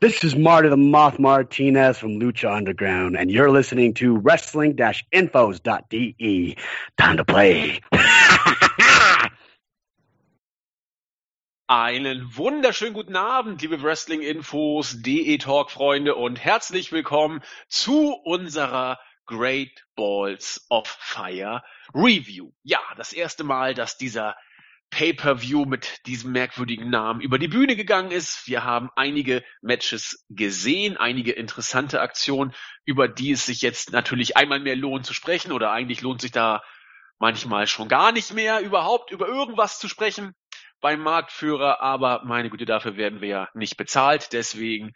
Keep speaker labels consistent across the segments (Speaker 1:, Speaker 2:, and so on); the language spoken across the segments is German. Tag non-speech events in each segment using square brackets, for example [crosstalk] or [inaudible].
Speaker 1: This is Marty the Moth Martinez from Lucha Underground, and you're listening to wrestling-infos.de. Time to play. [laughs]
Speaker 2: Einen wunderschönen guten Abend, liebe Wrestling-Infos, DE Talk-Freunde und herzlich willkommen zu unserer Great Balls of Fire Review. Ja, das erste Mal, dass dieser Pay-per-View mit diesem merkwürdigen Namen über die Bühne gegangen ist. Wir haben einige Matches gesehen, einige interessante Aktionen, über die es sich jetzt natürlich einmal mehr lohnt zu sprechen oder eigentlich lohnt sich da manchmal schon gar nicht mehr überhaupt über irgendwas zu sprechen beim Marktführer, aber meine Güte, dafür werden wir ja nicht bezahlt, deswegen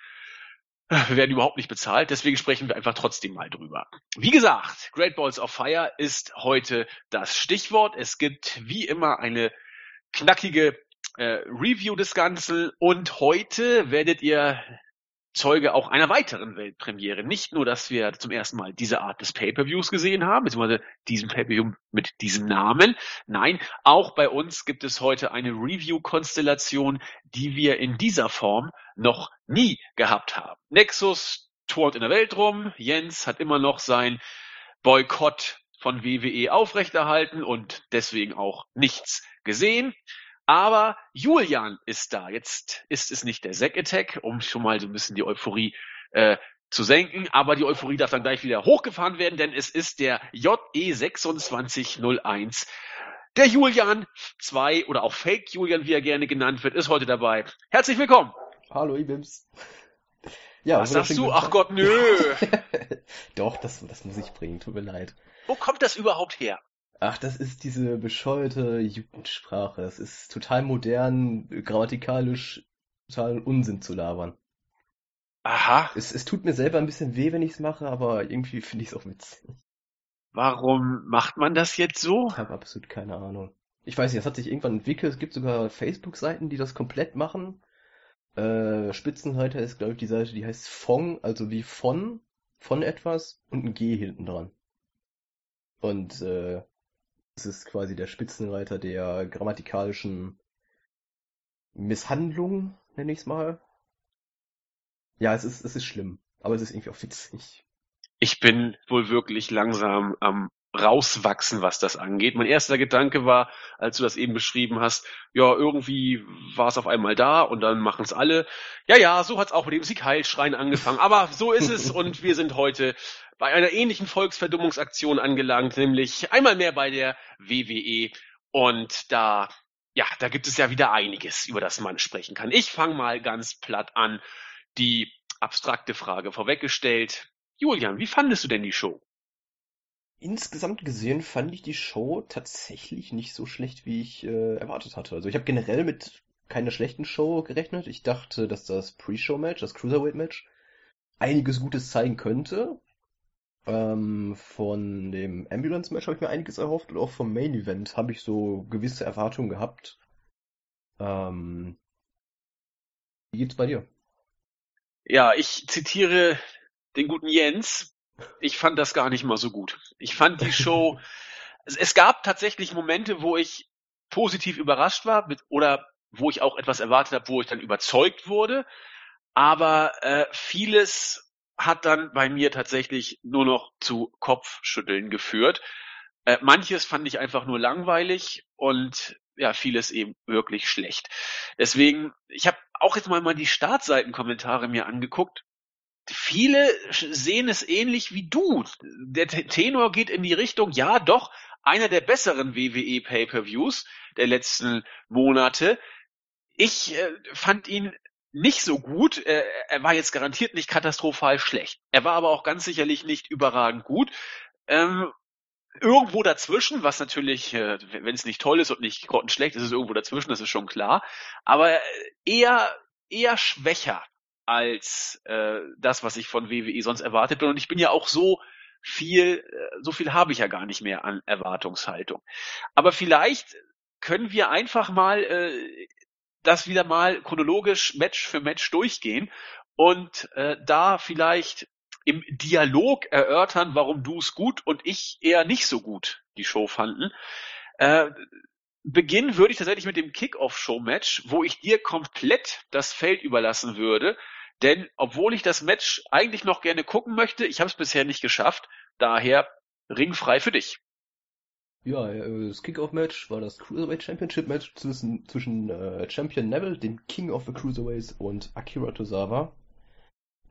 Speaker 2: äh, wir werden überhaupt nicht bezahlt, deswegen sprechen wir einfach trotzdem mal drüber. Wie gesagt, Great Balls of Fire ist heute das Stichwort. Es gibt wie immer eine knackige äh, Review des Ganzen und heute werdet ihr Zeuge auch einer weiteren Weltpremiere. Nicht nur, dass wir zum ersten Mal diese Art des Pay-per-Views gesehen haben, beziehungsweise diesen Pay-per-View mit diesem Namen. Nein, auch bei uns gibt es heute eine Review-Konstellation, die wir in dieser Form noch nie gehabt haben. Nexus tourt in der Welt rum. Jens hat immer noch sein Boykott von WWE aufrechterhalten und deswegen auch nichts gesehen. Aber Julian ist da. Jetzt ist es nicht der Zack Attack, um schon mal so ein bisschen die Euphorie äh, zu senken, aber die Euphorie darf dann gleich wieder hochgefahren werden, denn es ist der JE2601. Der Julian 2 oder auch Fake Julian, wie er gerne genannt wird, ist heute dabei. Herzlich willkommen.
Speaker 3: Hallo, Ibims. Ja,
Speaker 2: Was sagst du? Ach Gott, nö. [laughs]
Speaker 3: Doch, das, das muss ich bringen, tut mir leid.
Speaker 2: Wo kommt das überhaupt her?
Speaker 3: Ach, das ist diese bescheuerte Jugendsprache. Das ist total modern, grammatikalisch total Unsinn zu labern.
Speaker 2: Aha.
Speaker 3: Es, es tut mir selber ein bisschen weh, wenn ich es mache, aber irgendwie finde ich es auch witzig.
Speaker 2: Warum macht man das jetzt so?
Speaker 3: Ich habe absolut keine Ahnung. Ich weiß nicht, das hat sich irgendwann entwickelt. Es gibt sogar Facebook-Seiten, die das komplett machen. Äh, Spitzenreiter ist, glaube ich, die Seite, die heißt Fong, also wie von, von etwas und ein G hinten dran. Und äh, es ist quasi der Spitzenreiter der grammatikalischen Misshandlung, nenne ich es mal. Ja, es ist, es ist schlimm, aber es ist irgendwie auch witzig.
Speaker 2: Ich bin wohl wirklich langsam am rauswachsen, was das angeht. Mein erster Gedanke war, als du das eben beschrieben hast, ja, irgendwie war es auf einmal da und dann machen es alle. Ja, ja, so hat es auch mit dem Siegheilschrein angefangen. Aber so ist es und wir sind heute bei einer ähnlichen Volksverdummungsaktion angelangt, nämlich einmal mehr bei der WWE. Und da, ja, da gibt es ja wieder einiges, über das man sprechen kann. Ich fange mal ganz platt an. Die abstrakte Frage vorweggestellt. Julian, wie fandest du denn die Show?
Speaker 3: Insgesamt gesehen fand ich die Show tatsächlich nicht so schlecht, wie ich äh, erwartet hatte. Also ich habe generell mit keiner schlechten Show gerechnet. Ich dachte, dass das Pre-Show-Match, das Cruiserweight-Match, einiges Gutes zeigen könnte. Ähm, von dem Ambulance-Match habe ich mir einiges erhofft und auch vom Main-Event habe ich so gewisse Erwartungen gehabt. Ähm, wie geht's bei dir?
Speaker 2: Ja, ich zitiere den guten Jens, ich fand das gar nicht mal so gut. Ich fand die Show, [laughs] es, gab tatsächlich Momente, wo ich positiv überrascht war mit, oder wo ich auch etwas erwartet habe, wo ich dann überzeugt wurde. Aber äh, vieles hat dann bei mir tatsächlich nur noch zu Kopfschütteln geführt. Äh, manches fand ich einfach nur langweilig und ja, vieles eben wirklich schlecht. Deswegen, ich habe auch jetzt mal, mal die Startseitenkommentare mir angeguckt viele sehen es ähnlich wie du. Der Tenor geht in die Richtung, ja doch, einer der besseren WWE Pay-per-Views der letzten Monate. Ich äh, fand ihn nicht so gut. Äh, er war jetzt garantiert nicht katastrophal schlecht. Er war aber auch ganz sicherlich nicht überragend gut. Ähm, irgendwo dazwischen, was natürlich, äh, wenn es nicht toll ist und nicht grottenschlecht, ist es irgendwo dazwischen, das ist schon klar. Aber eher eher schwächer als äh, das, was ich von WWE sonst erwartet bin. Und ich bin ja auch so viel, äh, so viel habe ich ja gar nicht mehr an Erwartungshaltung. Aber vielleicht können wir einfach mal äh, das wieder mal chronologisch Match für Match durchgehen und äh, da vielleicht im Dialog erörtern, warum du es gut und ich eher nicht so gut die Show fanden. Äh, beginnen würde ich tatsächlich mit dem Kick-Off-Show-Match, wo ich dir komplett das Feld überlassen würde, Denn obwohl ich das Match eigentlich noch gerne gucken möchte, ich habe es bisher nicht geschafft. Daher ringfrei für dich.
Speaker 3: Ja, äh, das Kickoff-Match war das Cruiserweight Championship-Match zwischen, zwischen äh, Champion Neville, dem King of the Cruiserweights, und Akira Tozawa.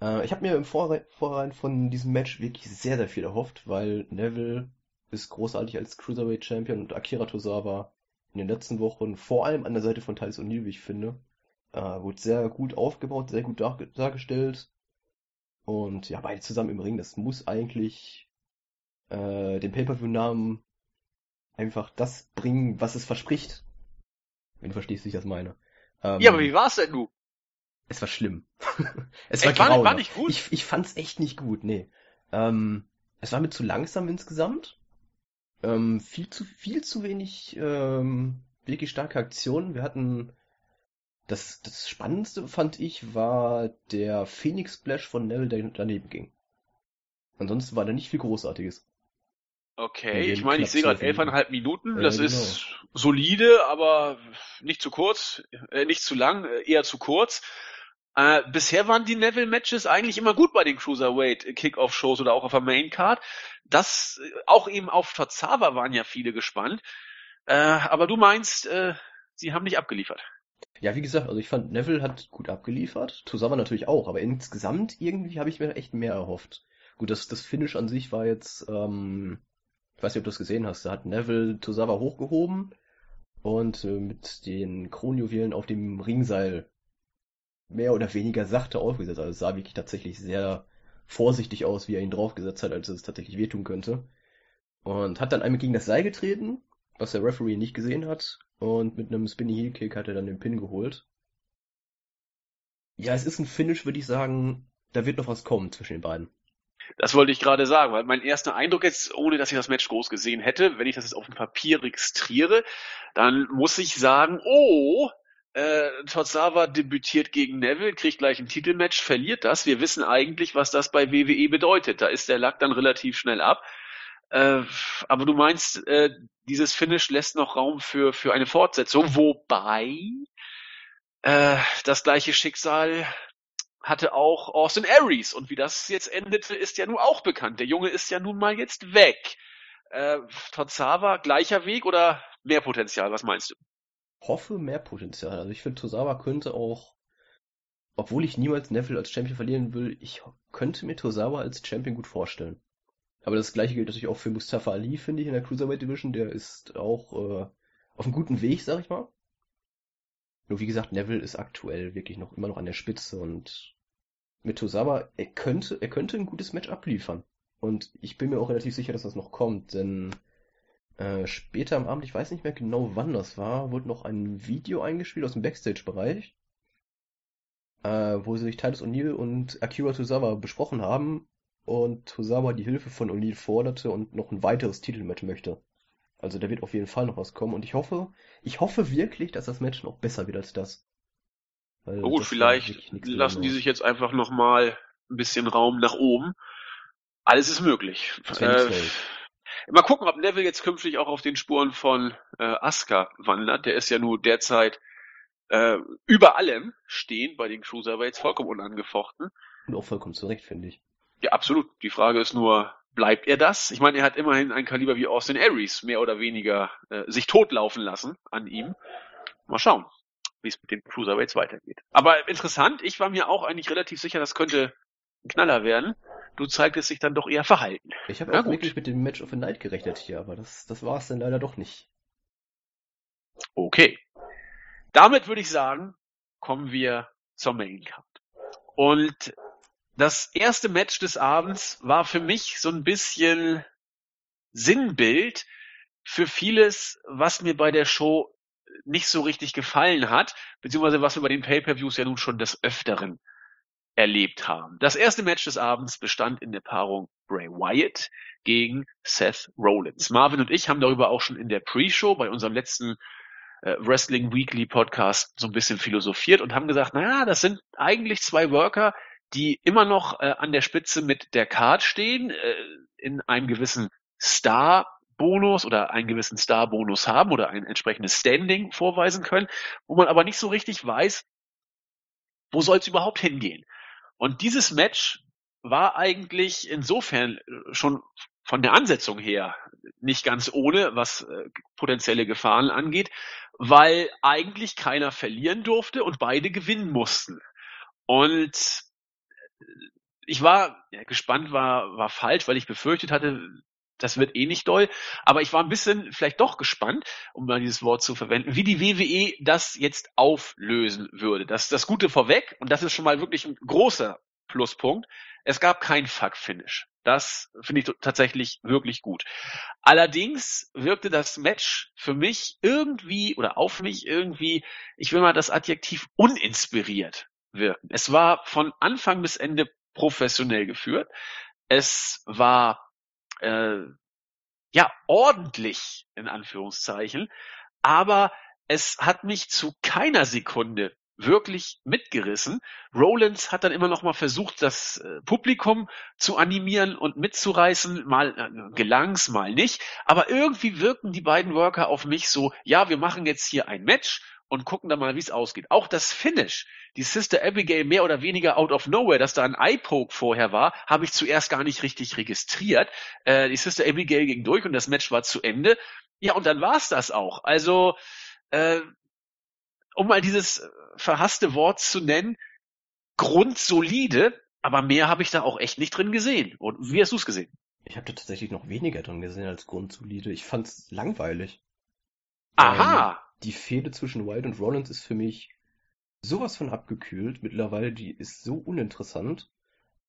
Speaker 3: Äh, ich habe mir im Vorrein, Vorrein von diesem Match wirklich sehr, sehr viel erhofft, weil Neville ist großartig als Cruiserweight Champion und Akira Tozawa in den letzten Wochen, vor allem an der Seite von Thais O'Neill, wie ich finde, äh, wurde sehr gut aufgebaut, sehr gut dar dargestellt. Und ja, beide zusammen im Ring, das muss eigentlich äh, den Pay-Per-View-Namen einfach das bringen, was es verspricht. Wenn du verstehst, wie ich das meine.
Speaker 2: Ähm, ja, aber wie war's denn du?
Speaker 3: Es war schlimm. [laughs]
Speaker 2: es war, war, war nicht gut.
Speaker 3: Ich, ich fand's echt nicht gut, nee. Ähm, es war mir zu langsam insgesamt. Ähm, viel zu viel zu wenig ähm, wirklich starke Aktionen. Wir hatten das, das Spannendste fand ich war der Phoenix Splash von Neville, der daneben ging. Ansonsten war da nicht viel Großartiges.
Speaker 2: Okay, ich meine, ich sehe gerade elfeinhalb Minuten. Das genau. ist solide, aber nicht zu kurz, äh, nicht zu lang, äh, eher zu kurz. Äh, bisher waren die Neville-Matches eigentlich immer gut bei den Cruiserweight Kickoff-Shows oder auch auf der Main-Card. Das, äh, auch eben auf Tozawa waren ja viele gespannt. Äh, aber du meinst, äh, sie haben nicht abgeliefert.
Speaker 3: Ja, wie gesagt, also ich fand Neville hat gut abgeliefert, Tozawa natürlich auch, aber insgesamt irgendwie habe ich mir echt mehr erhofft. Gut, das, das Finish an sich war jetzt, ähm, ich weiß nicht, ob du das gesehen hast, da hat Neville Tozawa hochgehoben und äh, mit den Kronjuwelen auf dem Ringseil mehr oder weniger sachte aufgesetzt. Also es sah wirklich tatsächlich sehr vorsichtig aus, wie er ihn draufgesetzt hat, als es tatsächlich wehtun könnte. Und hat dann einmal gegen das Seil getreten, was der Referee nicht gesehen hat. Und mit einem Spinny Heel Kick hat er dann den Pin geholt. Ja, es ist ein Finish, würde ich sagen, da wird noch was kommen zwischen den beiden.
Speaker 2: Das wollte ich gerade sagen, weil mein erster Eindruck jetzt, ohne dass ich das Match groß gesehen hätte, wenn ich das jetzt auf dem Papier registriere, dann muss ich sagen, oh, äh, Tozawa debütiert gegen Neville, kriegt gleich ein Titelmatch, verliert das. Wir wissen eigentlich, was das bei WWE bedeutet. Da ist der Lack dann relativ schnell ab. Äh, aber du meinst, äh, dieses Finish lässt noch Raum für, für eine Fortsetzung, wobei äh, das gleiche Schicksal hatte auch Austin Aries. Und wie das jetzt endete, ist ja nun auch bekannt. Der Junge ist ja nun mal jetzt weg. Äh, Tozawa, gleicher Weg oder mehr Potenzial? Was meinst du?
Speaker 3: Hoffe mehr Potenzial. Also ich finde, Tosawa könnte auch, obwohl ich niemals Neville als Champion verlieren will, ich könnte mir Tosawa als Champion gut vorstellen. Aber das gleiche gilt natürlich auch für Mustafa Ali, finde ich, in der Cruiserweight Division. Der ist auch äh, auf einem guten Weg, sag ich mal. Nur wie gesagt, Neville ist aktuell wirklich noch immer noch an der Spitze und mit Tosawa, er könnte, er könnte ein gutes Match abliefern. Und ich bin mir auch relativ sicher, dass das noch kommt, denn äh, später am Abend, ich weiß nicht mehr genau wann das war, wurde noch ein Video eingespielt aus dem Backstage-Bereich, äh, wo sich Titus O'Neill und Akira Tozawa besprochen haben und Tozawa die Hilfe von O'Neill forderte und noch ein weiteres Titelmatch möchte. Also da wird auf jeden Fall noch was kommen und ich hoffe, ich hoffe wirklich, dass das Match noch besser wird als das.
Speaker 2: Weil Gut, vielleicht lassen die sich jetzt einfach nochmal ein bisschen Raum nach oben. Alles ist möglich. Äh, Mal gucken, ob Neville jetzt künftig auch auf den Spuren von äh, Asuka wandert. Der ist ja nur derzeit äh, über allem stehen bei den Cruiserweights, vollkommen unangefochten.
Speaker 3: Und auch vollkommen zurecht, finde ich.
Speaker 2: Ja, absolut. Die Frage ist nur, bleibt er das? Ich meine, er hat immerhin ein Kaliber wie Austin Aries mehr oder weniger äh, sich totlaufen lassen an ihm. Mal schauen, wie es mit den Cruiserweights weitergeht. Aber interessant, ich war mir auch eigentlich relativ sicher, das könnte ein Knaller werden du zeigtest dich dann doch eher verhalten.
Speaker 3: Ich habe auch gut. wirklich mit dem Match of the Night gerechnet hier, aber das, das war es dann leider doch nicht.
Speaker 2: Okay. Damit würde ich sagen, kommen wir zur Main Card. Und das erste Match des Abends war für mich so ein bisschen Sinnbild für vieles, was mir bei der Show nicht so richtig gefallen hat, beziehungsweise was wir bei den Pay-per-Views ja nun schon des Öfteren erlebt haben. Das erste Match des Abends bestand in der Paarung Bray Wyatt gegen Seth Rollins. Marvin und ich haben darüber auch schon in der Pre-Show bei unserem letzten äh, Wrestling Weekly Podcast so ein bisschen philosophiert und haben gesagt, naja, das sind eigentlich zwei Worker, die immer noch äh, an der Spitze mit der Card stehen, äh, in einem gewissen Star Bonus oder einen gewissen Star-Bonus haben oder ein entsprechendes Standing vorweisen können, wo man aber nicht so richtig weiß, wo soll es überhaupt hingehen. Und dieses Match war eigentlich insofern schon von der Ansetzung her nicht ganz ohne, was äh, potenzielle Gefahren angeht, weil eigentlich keiner verlieren durfte und beide gewinnen mussten. Und ich war ja, gespannt, war, war falsch, weil ich befürchtet hatte, das wird eh nicht doll. Aber ich war ein bisschen vielleicht doch gespannt, um mal dieses Wort zu verwenden, wie die WWE das jetzt auflösen würde. Das ist das Gute vorweg und das ist schon mal wirklich ein großer Pluspunkt. Es gab kein Fuck-Finish. Das finde ich tatsächlich wirklich gut. Allerdings wirkte das Match für mich irgendwie oder auf mich irgendwie, ich will mal das Adjektiv uninspiriert wirken. Es war von Anfang bis Ende professionell geführt. Es war äh, ja ordentlich in Anführungszeichen, aber es hat mich zu keiner Sekunde wirklich mitgerissen. Rollins hat dann immer noch mal versucht, das äh, Publikum zu animieren und mitzureißen. Mal äh, gelang's, mal nicht. Aber irgendwie wirken die beiden Worker auf mich so, ja, wir machen jetzt hier ein Match und gucken dann mal, wie es ausgeht. Auch das Finish, die Sister Abigail mehr oder weniger out of nowhere, dass da ein Eye-Poke vorher war, habe ich zuerst gar nicht richtig registriert. Äh, die Sister Abigail ging durch und das Match war zu Ende. Ja, und dann war's das auch. Also, äh, um mal dieses verhasste Wort zu nennen, grundsolide, aber mehr habe ich da auch echt nicht drin gesehen. Und wie hast du es gesehen?
Speaker 3: Ich habe da tatsächlich noch weniger drin gesehen als grundsolide. Ich fand's langweilig.
Speaker 2: Aha!
Speaker 3: Ähm, die Fehde zwischen White und Rollins ist für mich sowas von abgekühlt. Mittlerweile, die ist so uninteressant.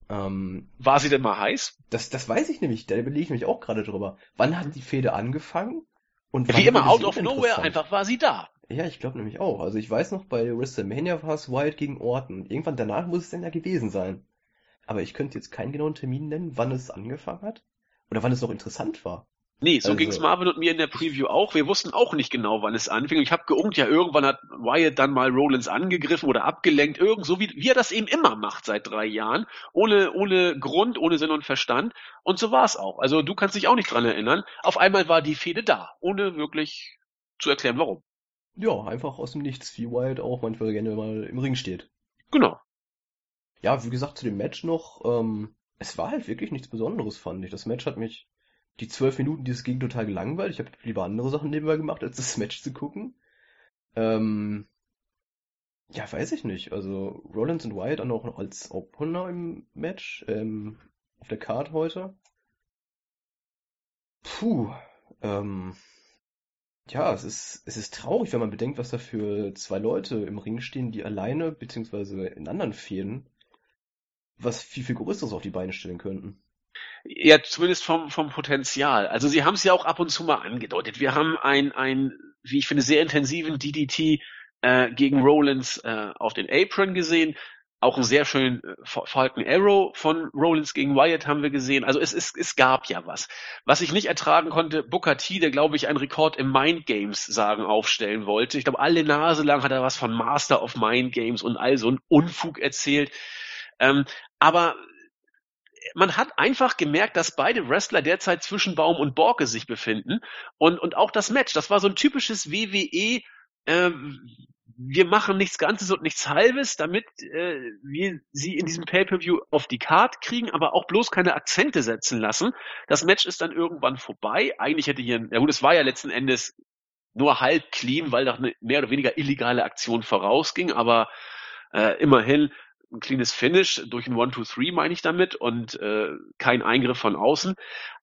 Speaker 2: Ähm, War sie denn mal heiß?
Speaker 3: Das, das weiß ich nämlich, da überlege ich mich auch gerade drüber. Wann hat die Fehde angefangen?
Speaker 2: Und Wie immer, out of nowhere, einfach war sie da.
Speaker 3: Ja, ich glaube nämlich auch. Also ich weiß noch, bei WrestleMania war es White gegen Orton. Irgendwann danach muss es dann ja gewesen sein. Aber ich könnte jetzt keinen genauen Termin nennen, wann es angefangen hat. Oder wann es noch interessant war.
Speaker 2: Nee, so also, ging's Marvin und mir in der Preview auch. Wir wussten auch nicht genau, wann es anfing. Ich habe geungt, ja, irgendwann hat Wyatt dann mal Rollins angegriffen oder abgelenkt, irgend so wie, wie er das eben immer macht seit drei Jahren, ohne ohne Grund, ohne Sinn und Verstand. Und so war's auch. Also du kannst dich auch nicht dran erinnern. Auf einmal war die Fehde da, ohne wirklich zu erklären, warum.
Speaker 3: Ja, einfach aus dem Nichts, wie Wyatt auch manchmal gerne mal im Ring steht.
Speaker 2: Genau.
Speaker 3: Ja, wie gesagt, zu dem Match noch, ähm, es war halt wirklich nichts Besonderes, fand ich. Das Match hat mich die zwölf Minuten, die es ging, total gelangweilt. Ich habe lieber andere Sachen nebenbei gemacht, als das Match zu gucken. Ähm, ja, weiß ich nicht. Also Rollins und Wyatt auch noch als Opener im Match ähm, auf der Card heute. Puh. Ähm, ja, es ist, es ist traurig, wenn man bedenkt, was da für zwei Leute im Ring stehen, die alleine, beziehungsweise in anderen Fäden, was viel, viel Größeres auf die Beine stellen könnten.
Speaker 2: Ja, zumindest vom, vom Potenzial. Also sie haben es ja auch ab und zu mal angedeutet. Wir haben ein, ein wie ich finde, sehr intensiven DDT äh, gegen Rollins äh, auf den Apron gesehen. Auch einen sehr schönen äh, Falcon Arrow von Rollins gegen Wyatt haben wir gesehen. Also es, es, es gab ja was. Was ich nicht ertragen konnte, Booker T, der glaube ich einen Rekord im Mind Games sagen aufstellen wollte. Ich glaube, alle Nase lang hat er was von Master of Mind Games und all so ein Unfug erzählt. Ähm, aber man hat einfach gemerkt, dass beide Wrestler derzeit zwischen Baum und Borke sich befinden. Und, und auch das Match, das war so ein typisches WWE, äh, wir machen nichts Ganzes und nichts Halbes, damit äh, wir sie in diesem Pay-per-View auf die Card kriegen, aber auch bloß keine Akzente setzen lassen. Das Match ist dann irgendwann vorbei. Eigentlich hätte hier, ja gut, es war ja letzten Endes nur halb clean, weil da eine mehr oder weniger illegale Aktion vorausging, aber äh, immerhin ein cleanes Finish durch ein One-Two-Three meine ich damit und äh, kein Eingriff von außen.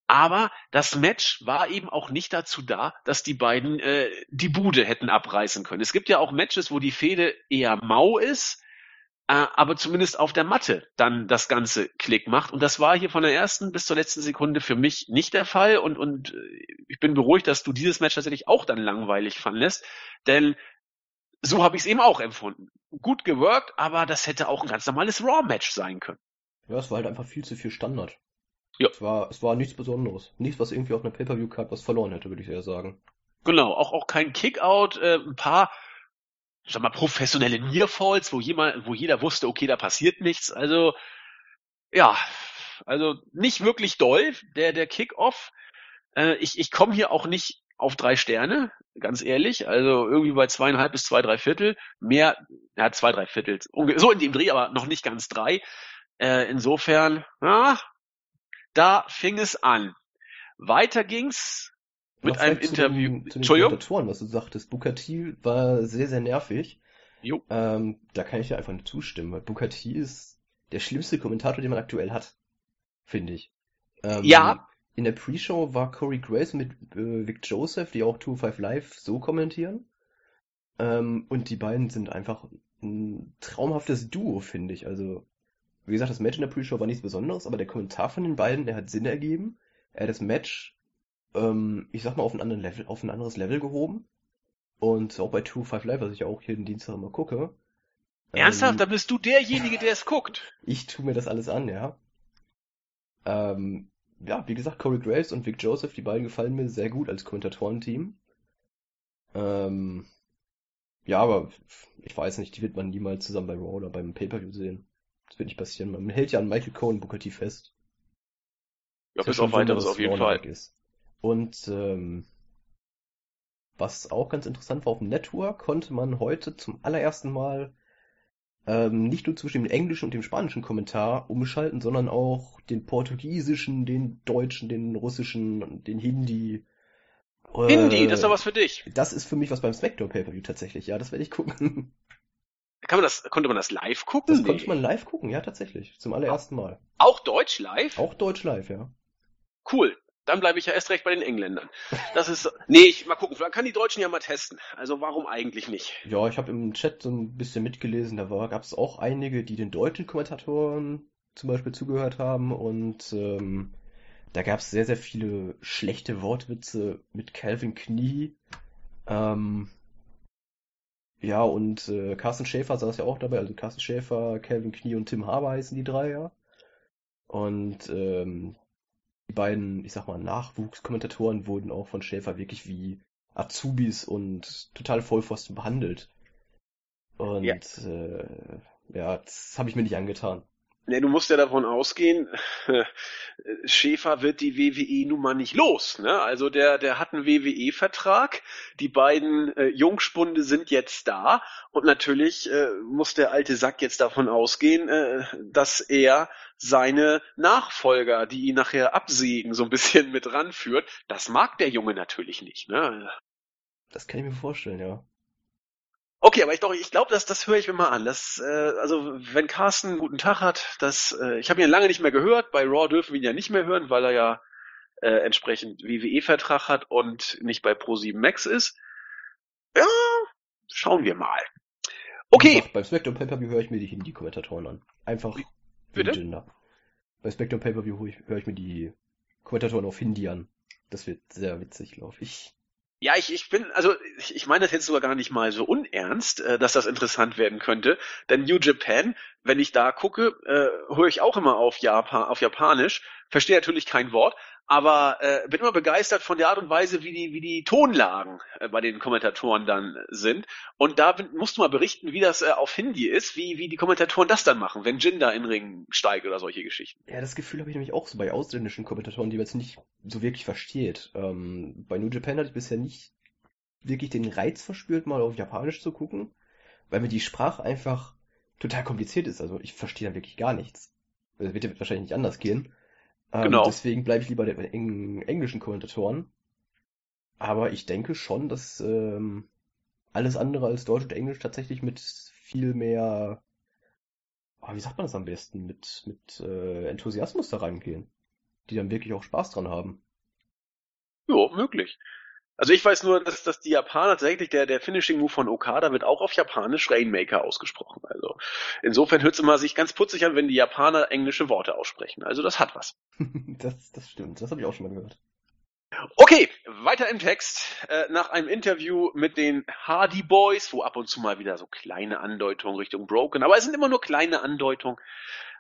Speaker 2: Aber das Match war eben auch nicht dazu da, dass die beiden äh, die Bude hätten abreißen können. Es gibt ja auch Matches, wo die Fehde eher mau ist, äh, aber zumindest auf der Matte dann das ganze Klick macht. Und das war hier von der ersten bis zur letzten Sekunde für mich nicht der Fall. Und, und äh, ich bin beruhigt, dass du dieses Match tatsächlich auch dann langweilig fandest. Denn so habe ich es eben auch empfunden. Gut gewirkt, aber das hätte auch ein ganz normales Raw-Match sein können.
Speaker 3: Ja, es war halt einfach viel zu viel Standard. Ja. Es war, es war nichts Besonderes. Nichts, was irgendwie auf einer Pay-Per-View-Card was verloren hätte, würde ich eher sagen.
Speaker 2: Genau, auch, auch kein Kickout, äh, ein paar, sag mal, professionelle Nearfalls, wo jemand, wo jeder wusste, okay, da passiert nichts. Also, ja, also nicht wirklich doll, der, der Kickoff. Äh, ich ich komme hier auch nicht auf drei Sterne, ganz ehrlich. Also irgendwie bei zweieinhalb bis zwei, drei Viertel. Mehr, ja, zwei, drei Viertel. So in dem Dreh, aber noch nicht ganz drei. Äh, insofern, ja, da fing es an. Weiter ging's mit
Speaker 3: Noch
Speaker 2: einem
Speaker 3: vielleicht zu
Speaker 2: Interview.
Speaker 3: Den, zu den
Speaker 2: Entschuldigung?
Speaker 3: Kommentatoren, was du sagtest. T war sehr, sehr nervig.
Speaker 2: Jo.
Speaker 3: Ähm, da kann ich dir einfach nicht zustimmen, weil T ist der schlimmste Kommentator, den man aktuell hat. Finde ich. Ähm,
Speaker 2: Ja.
Speaker 3: In der Pre-Show war Corey Grace mit äh, Vic Joseph, die auch 2-5 Live so kommentieren. Ähm, und die beiden sind einfach ein traumhaftes Duo, finde ich. Also, wie gesagt, das Match in der Pre-Show war nichts Besonderes, aber der Kommentar von den beiden, der hat Sinn ergeben. Er hat das Match, ähm, ich sag mal, auf Level, auf ein anderes Level gehoben. Und auch bei 2-5 Live, was ich ja auch jeden Dienstag immer gucke.
Speaker 2: Ernsthaft?
Speaker 3: Ähm,
Speaker 2: Da bist du derjenige, der es guckt.
Speaker 3: ich tue mir das alles an, ja. Ähm, ja, wie gesagt, Corey Graves und Vic Joseph, die beiden gefallen mir sehr gut als Kommentatorenteam. Ähm, ja, aber ich weiß nicht, die wird man niemals zusammen bei Raw oder beim Pay-Per-View sehen. Das wird nicht passieren. Man hält ja an Michael Cole und Booker T fest.
Speaker 2: Ja, bis auf weiteres auf jeden Fall.
Speaker 3: Ist. Und ähm, was auch ganz interessant war, auf dem Network konnte man heute zum allerersten Mal ähm, nicht nur zwischen dem englischen und dem spanischen Kommentar umschalten, sondern auch den portugiesischen, den deutschen, den russischen, den Hindi.
Speaker 2: Hindi, das ist doch
Speaker 3: Äh,
Speaker 2: was für dich.
Speaker 3: das ist für mich was beim SmackDown Pay-Per-View tatsächlich. Ja, das werde ich gucken.
Speaker 2: Kann man das, konnte man das live gucken?
Speaker 3: Das konnte man live gucken, ja, tatsächlich. Zum allerersten Mal.
Speaker 2: Auch Deutsch live?
Speaker 3: Auch Deutsch live, ja.
Speaker 2: Cool. Dann bleibe ich ja erst recht bei den Engländern. Das ist, nee, ich, mal gucken, vielleicht kann die Deutschen ja mal testen. Also warum eigentlich nicht?
Speaker 3: Ja, ich habe im Chat so ein bisschen mitgelesen, da gab es auch einige, die den deutschen Kommentatoren zum Beispiel zugehört haben und ähm, da gab es sehr, sehr viele schlechte Wortwitze mit Calvin Knie. Ähm, ja, und äh, Carsten Schäfer saß ja auch dabei, also Carsten Schäfer, Calvin Knie und Tim Haber heißen die drei ja. Und ähm, die beiden, ich sag mal, Nachwuchskommentatoren wurden auch von Schäfer wirklich wie Azubis und total Vollpfosten behandelt. Und
Speaker 2: Ja.
Speaker 3: äh, ja, das habe ich mir nicht angetan.
Speaker 2: Nee, du musst ja davon ausgehen, [laughs] Schäfer wird die WWE nun mal nicht los. Ne? Also der, der hat einen WWE-Vertrag, die beiden äh, Jungspunde sind jetzt da und natürlich äh, muss der alte Sack jetzt davon ausgehen, äh, dass er seine Nachfolger, die ihn nachher absägen, so ein bisschen mit ranführt. Das mag der Junge natürlich nicht. Ne?
Speaker 3: Das kann ich mir vorstellen, ja.
Speaker 2: Okay, aber ich doch, ich glaube, das, das höre ich mir mal an. Das, äh, also wenn Carsten einen guten Tag hat, das, äh, ich habe ihn lange nicht mehr gehört. Bei Raw dürfen wir ihn ja nicht mehr hören, weil er ja äh, entsprechend WWE-Vertrag hat und nicht bei Pro7 Max ist. Ja, schauen wir mal. Okay,
Speaker 3: gesagt, beim SmackDown Pay-Per-View höre ich mir die Hindi-Kommentatoren an. Einfach wie
Speaker 2: bitte?
Speaker 3: Jinder. Bei SmackDown Pay-Per-View höre ich, höre ich mir die Kommentatoren auf Hindi an. Das wird sehr witzig, glaube ich.
Speaker 2: Ja, ich, ich bin, also ich, ich meine das jetzt sogar gar nicht mal so unernst, äh, dass das interessant werden könnte. Denn New Japan, wenn ich da gucke, äh, höre ich auch immer auf, Japan, auf Japanisch, verstehe natürlich kein Wort, aber äh, bin immer begeistert von der Art und Weise, wie die, wie die Tonlagen äh, bei den Kommentatoren dann sind. Und da bin, musst du mal berichten, wie das äh, auf Hindi ist, wie, wie die Kommentatoren das dann machen, wenn Jinder in Ring steigt oder solche Geschichten.
Speaker 3: Ja, das Gefühl habe ich nämlich auch so bei ausländischen Kommentatoren, die man jetzt nicht so wirklich versteht. Ähm, bei New Japan hatte ich bisher nicht wirklich den Reiz verspürt, mal auf Japanisch zu gucken, weil mir die Sprache einfach total kompliziert ist. Also ich verstehe da wirklich gar nichts. Das wird ja wahrscheinlich nicht anders gehen. Ähm,
Speaker 2: Genau.
Speaker 3: Deswegen bleibe ich lieber bei den eng englischen Kommentatoren. Aber ich denke schon, dass ähm, alles andere als Deutsch und Englisch tatsächlich mit viel mehr, oh, wie sagt man das am besten, mit, mit äh, Enthusiasmus da reingehen. Die dann wirklich auch Spaß dran haben.
Speaker 2: Ja, möglich. Also ich weiß nur, dass, dass die Japaner tatsächlich, der, der Finishing Move von Okada wird auch auf Japanisch Rainmaker ausgesprochen. Also insofern hört es immer sich ganz putzig an, wenn die Japaner englische Worte aussprechen. Also das hat was. [laughs]
Speaker 3: das, das stimmt, das habe ich auch schon mal gehört.
Speaker 2: Okay, weiter im Text. Äh, nach einem Interview mit den Hardy Boys, wo ab und zu mal wieder so kleine Andeutungen Richtung Broken, aber es sind immer nur kleine Andeutungen,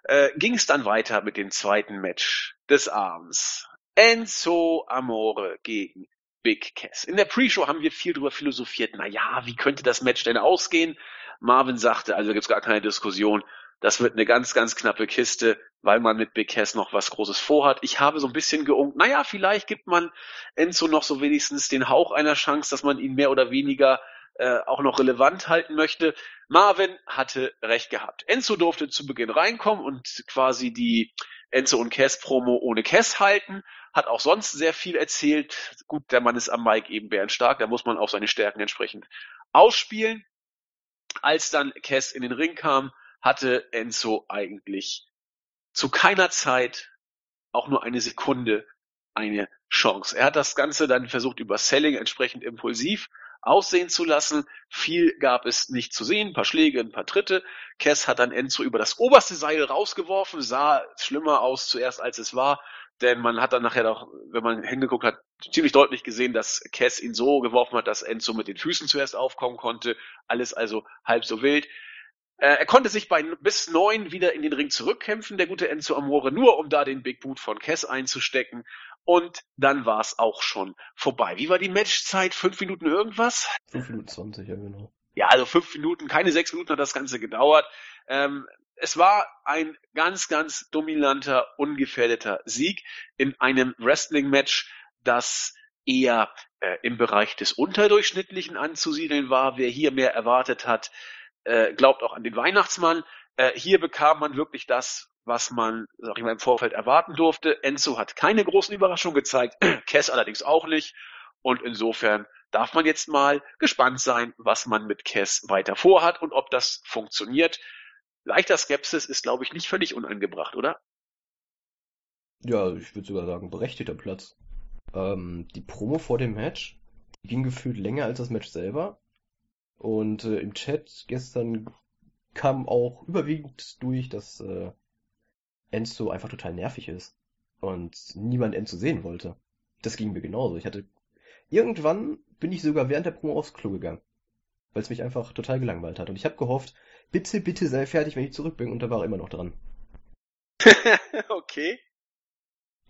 Speaker 2: äh, ging es dann weiter mit dem zweiten Match des Abends. Enzo Amore gegen Big Cass. In der Pre-Show haben wir viel drüber philosophiert. Na ja, wie könnte das Match denn ausgehen? Marvin sagte, also gibt's gar keine Diskussion. Das wird eine ganz, ganz knappe Kiste, weil man mit Big Cass noch was Großes vorhat. Ich habe so ein bisschen geunkt, naja, vielleicht gibt man Enzo noch so wenigstens den Hauch einer Chance, dass man ihn mehr oder weniger äh, auch noch relevant halten möchte. Marvin hatte recht gehabt. Enzo durfte zu Beginn reinkommen und quasi die Enzo und Cass Promo ohne Cass halten. Hat auch sonst sehr viel erzählt. Gut, der Mann ist am Mike eben bärenstark, da muss man auch seine Stärken entsprechend ausspielen. Als dann Cass in den Ring kam, hatte Enzo eigentlich zu keiner Zeit auch nur eine Sekunde eine Chance. Er hat das Ganze dann versucht über Selling entsprechend impulsiv aussehen zu lassen. Viel gab es nicht zu sehen, ein paar Schläge, ein paar Tritte. Cass hat dann Enzo über das oberste Seil rausgeworfen, sah schlimmer aus zuerst als es war, denn man hat dann nachher doch, wenn man hingeguckt hat, ziemlich deutlich gesehen, dass Cass ihn so geworfen hat, dass Enzo mit den Füßen zuerst aufkommen konnte. Alles also halb so wild. Äh, er konnte sich bei bis neun wieder in den Ring zurückkämpfen, der gute Enzo Amore, nur um da den Big Boot von Cass einzustecken. Und dann war es auch schon vorbei. Wie war die Matchzeit? Fünf Minuten irgendwas?
Speaker 3: Fünf Minuten zwanzig, ja genau.
Speaker 2: Ja, also fünf Minuten, keine sechs Minuten hat das Ganze gedauert. Ähm, es war ein ganz, ganz dominanter, ungefährdeter Sieg in einem Wrestling-Match, das eher äh, im Bereich des Unterdurchschnittlichen anzusiedeln war. Wer hier mehr erwartet hat, äh, glaubt auch an den Weihnachtsmann. Äh, hier bekam man wirklich das, was man, sag ich mal, im Vorfeld erwarten durfte. Enzo hat keine großen Überraschungen gezeigt, [clears throat] Cass allerdings auch nicht. Und insofern darf man jetzt mal gespannt sein, was man mit Cass weiter vorhat und ob das funktioniert. Leichter Skepsis ist, glaube ich, nicht völlig unangebracht, oder?
Speaker 3: Ja, ich würde sogar sagen, berechtigter Platz. Ähm, die Promo vor dem Match ging gefühlt länger als das Match selber. Und äh, im Chat gestern kam auch überwiegend durch, dass äh, Enzo einfach total nervig ist und niemand Enzo sehen wollte. Das ging mir genauso. Ich hatte irgendwann bin ich sogar während der Promo aufs Klo gegangen, weil es mich einfach total gelangweilt hat. Und ich habe gehofft, bitte, bitte sei fertig, wenn ich zurück bin. Und da war er immer noch dran. [laughs]
Speaker 2: okay.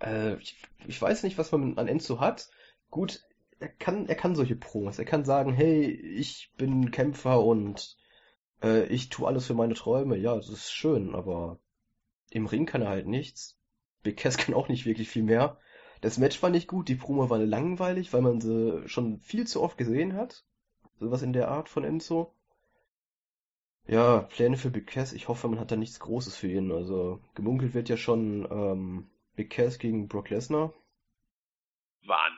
Speaker 3: Äh, ich, ich weiß nicht, was man an Enzo hat. Gut, er kann, er kann solche Promos. Er kann sagen, hey, ich bin Kämpfer und äh, ich tue alles für meine Träume. Ja, das ist schön, aber im Ring kann er halt nichts. Big Cass [laughs] kann auch nicht wirklich viel mehr. Das Match war nicht gut, die Promo war langweilig, weil man sie schon viel zu oft gesehen hat. Sowas in der Art von Enzo. Ja, Pläne für Big Cass. Ich hoffe, man hat da nichts Großes für ihn. Also, gemunkelt wird ja schon ähm, Big Cass gegen Brock Lesnar.
Speaker 2: Wann?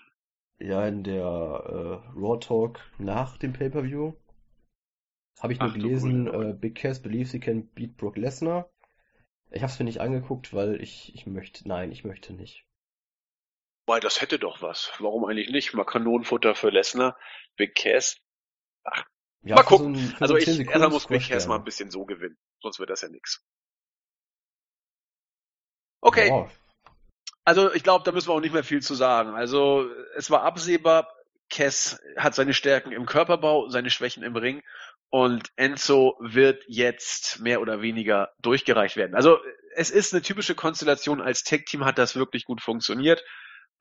Speaker 3: Ja, in der äh, Raw Talk nach dem Pay-Per-View. Habe ich nur
Speaker 2: Ach,
Speaker 3: gelesen, äh, Big Cass believes he can beat Brock Lesnar. Ich habe es mir nicht angeguckt, weil ich, ich möchte, nein, ich möchte nicht.
Speaker 2: Weil das hätte doch was. Warum eigentlich nicht? Mal Kanonenfutter für Lesnar, Big Cass.
Speaker 3: Ja,
Speaker 2: Mal
Speaker 3: so
Speaker 2: gucken.
Speaker 3: ein- für
Speaker 2: Also
Speaker 3: so
Speaker 2: ich,
Speaker 3: 10
Speaker 2: erstmal muss Big
Speaker 3: Squash
Speaker 2: Cass mal ein bisschen so gewinnen. Sonst wird das ja nix. Okay.
Speaker 3: Ja,
Speaker 2: Also ich glaube, da müssen wir auch nicht mehr viel zu sagen. Also es war absehbar, Cass hat seine Stärken im Körperbau, seine Schwächen im Ring und Enzo wird jetzt mehr oder weniger durchgereicht werden. Also es ist eine typische Konstellation. Als Tag-Team hat das wirklich gut funktioniert.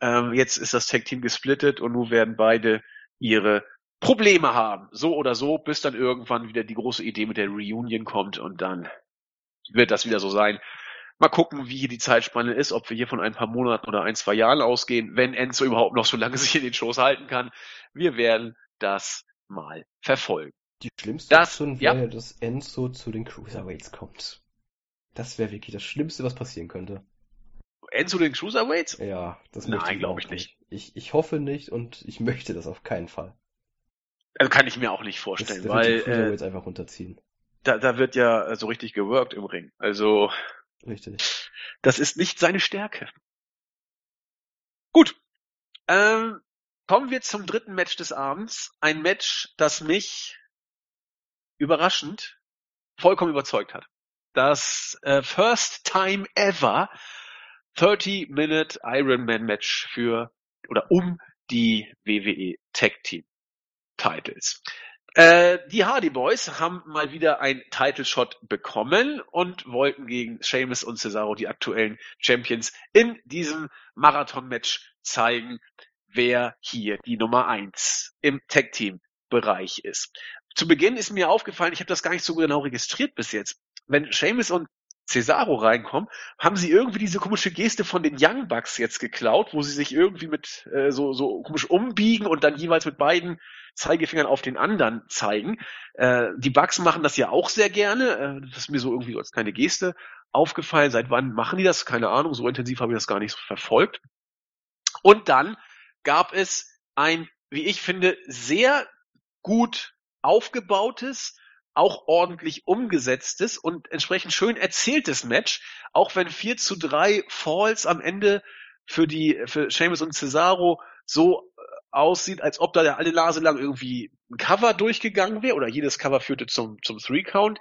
Speaker 2: Ähm, jetzt ist das Tag-Team gesplittet und nun werden beide ihre Probleme haben. So oder so, bis dann irgendwann wieder die große Idee mit der Reunion kommt und dann wird das wieder so sein. Mal gucken, wie die Zeitspanne ist, ob wir hier von ein paar Monaten oder ein, zwei Jahren ausgehen, wenn Enzo überhaupt noch so lange sich in den Schoß halten kann. Wir werden das mal verfolgen.
Speaker 3: die schlimmste
Speaker 2: Das-
Speaker 3: Option
Speaker 2: ja.
Speaker 3: wäre, dass Enzo zu den Cruiserweights kommt. Das wäre wirklich das Schlimmste, was passieren könnte.
Speaker 2: Enzo den Cruiserweights?
Speaker 3: Ja, das
Speaker 2: Nein,
Speaker 3: möchte ich
Speaker 2: ich nicht.
Speaker 3: Ich, ich hoffe nicht und ich möchte das auf keinen Fall.
Speaker 2: Also kann ich mir auch nicht
Speaker 3: Das,
Speaker 2: vorstellen,
Speaker 3: die
Speaker 2: weil äh,
Speaker 3: Cruiserweights einfach runterziehen.
Speaker 2: da, da wird ja äh, so richtig geworkt im Ring. Also
Speaker 3: Richtig.
Speaker 2: das ist nicht seine Stärke. Gut. Ähm, kommen wir zum dritten Match des Abends. Ein Match, das mich überraschend vollkommen überzeugt hat. Das äh, First Time Ever 30-Minute Ironman Match für oder um die WWE Tag Team Titles. Äh, die Hardy Boys haben mal wieder ein Title Shot bekommen und wollten gegen Sheamus und Cesaro, die aktuellen Champions, in diesem Marathon-Match zeigen, wer hier die Nummer eins im Tag Team Bereich ist. Zu Beginn ist mir aufgefallen, ich habe das gar nicht so genau registriert bis jetzt. Wenn Sheamus und Cesaro reinkommen, haben sie irgendwie diese komische Geste von den Young Bucks jetzt geklaut, wo sie sich irgendwie mit äh, so, so komisch umbiegen und dann jeweils mit beiden Zeigefingern auf den anderen zeigen. Äh, die Bucks machen das ja auch sehr gerne. Äh, das ist mir so irgendwie als keine Geste aufgefallen. Seit wann machen die das? Keine Ahnung. So intensiv habe ich das gar nicht so verfolgt. Und dann gab es ein, wie ich finde, sehr gut aufgebautes, auch ordentlich umgesetztes und entsprechend schön erzähltes Match, auch wenn 4 zu 3 Falls am Ende für die, für Seamus und Cesaro so aussieht, als ob da alle Nase lang irgendwie ein Cover durchgegangen wäre oder jedes Cover führte zum, zum Three Count.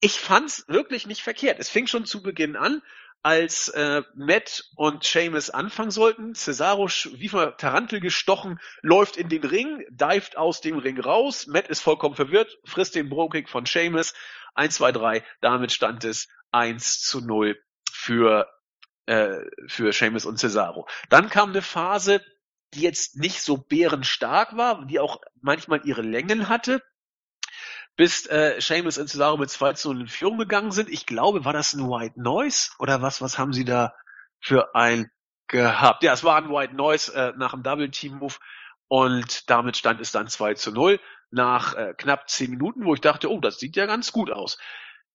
Speaker 2: Ich fand's wirklich nicht verkehrt. Es fing schon zu Beginn an als äh, Matt und Seamus anfangen sollten. Cesaro, wie von Tarantel gestochen, läuft in den Ring, dived aus dem Ring raus. Matt ist vollkommen verwirrt, frisst den Bro-Kick von Seamus. 1, 2, 3. Damit stand es 1 zu 0 für, äh, für Seamus und Cesaro. Dann kam eine Phase, die jetzt nicht so bärenstark war, die auch manchmal ihre Längen hatte bis äh, Seamus und Cesaro mit 2 zu 0 in Führung gegangen sind. Ich glaube, war das ein White Noise oder was? Was haben sie da für ein gehabt? Ja, es war ein White Noise äh, nach dem Double Team Move und damit stand es dann 2 zu 0 nach äh, knapp 10 Minuten, wo ich dachte, oh, das sieht ja ganz gut aus.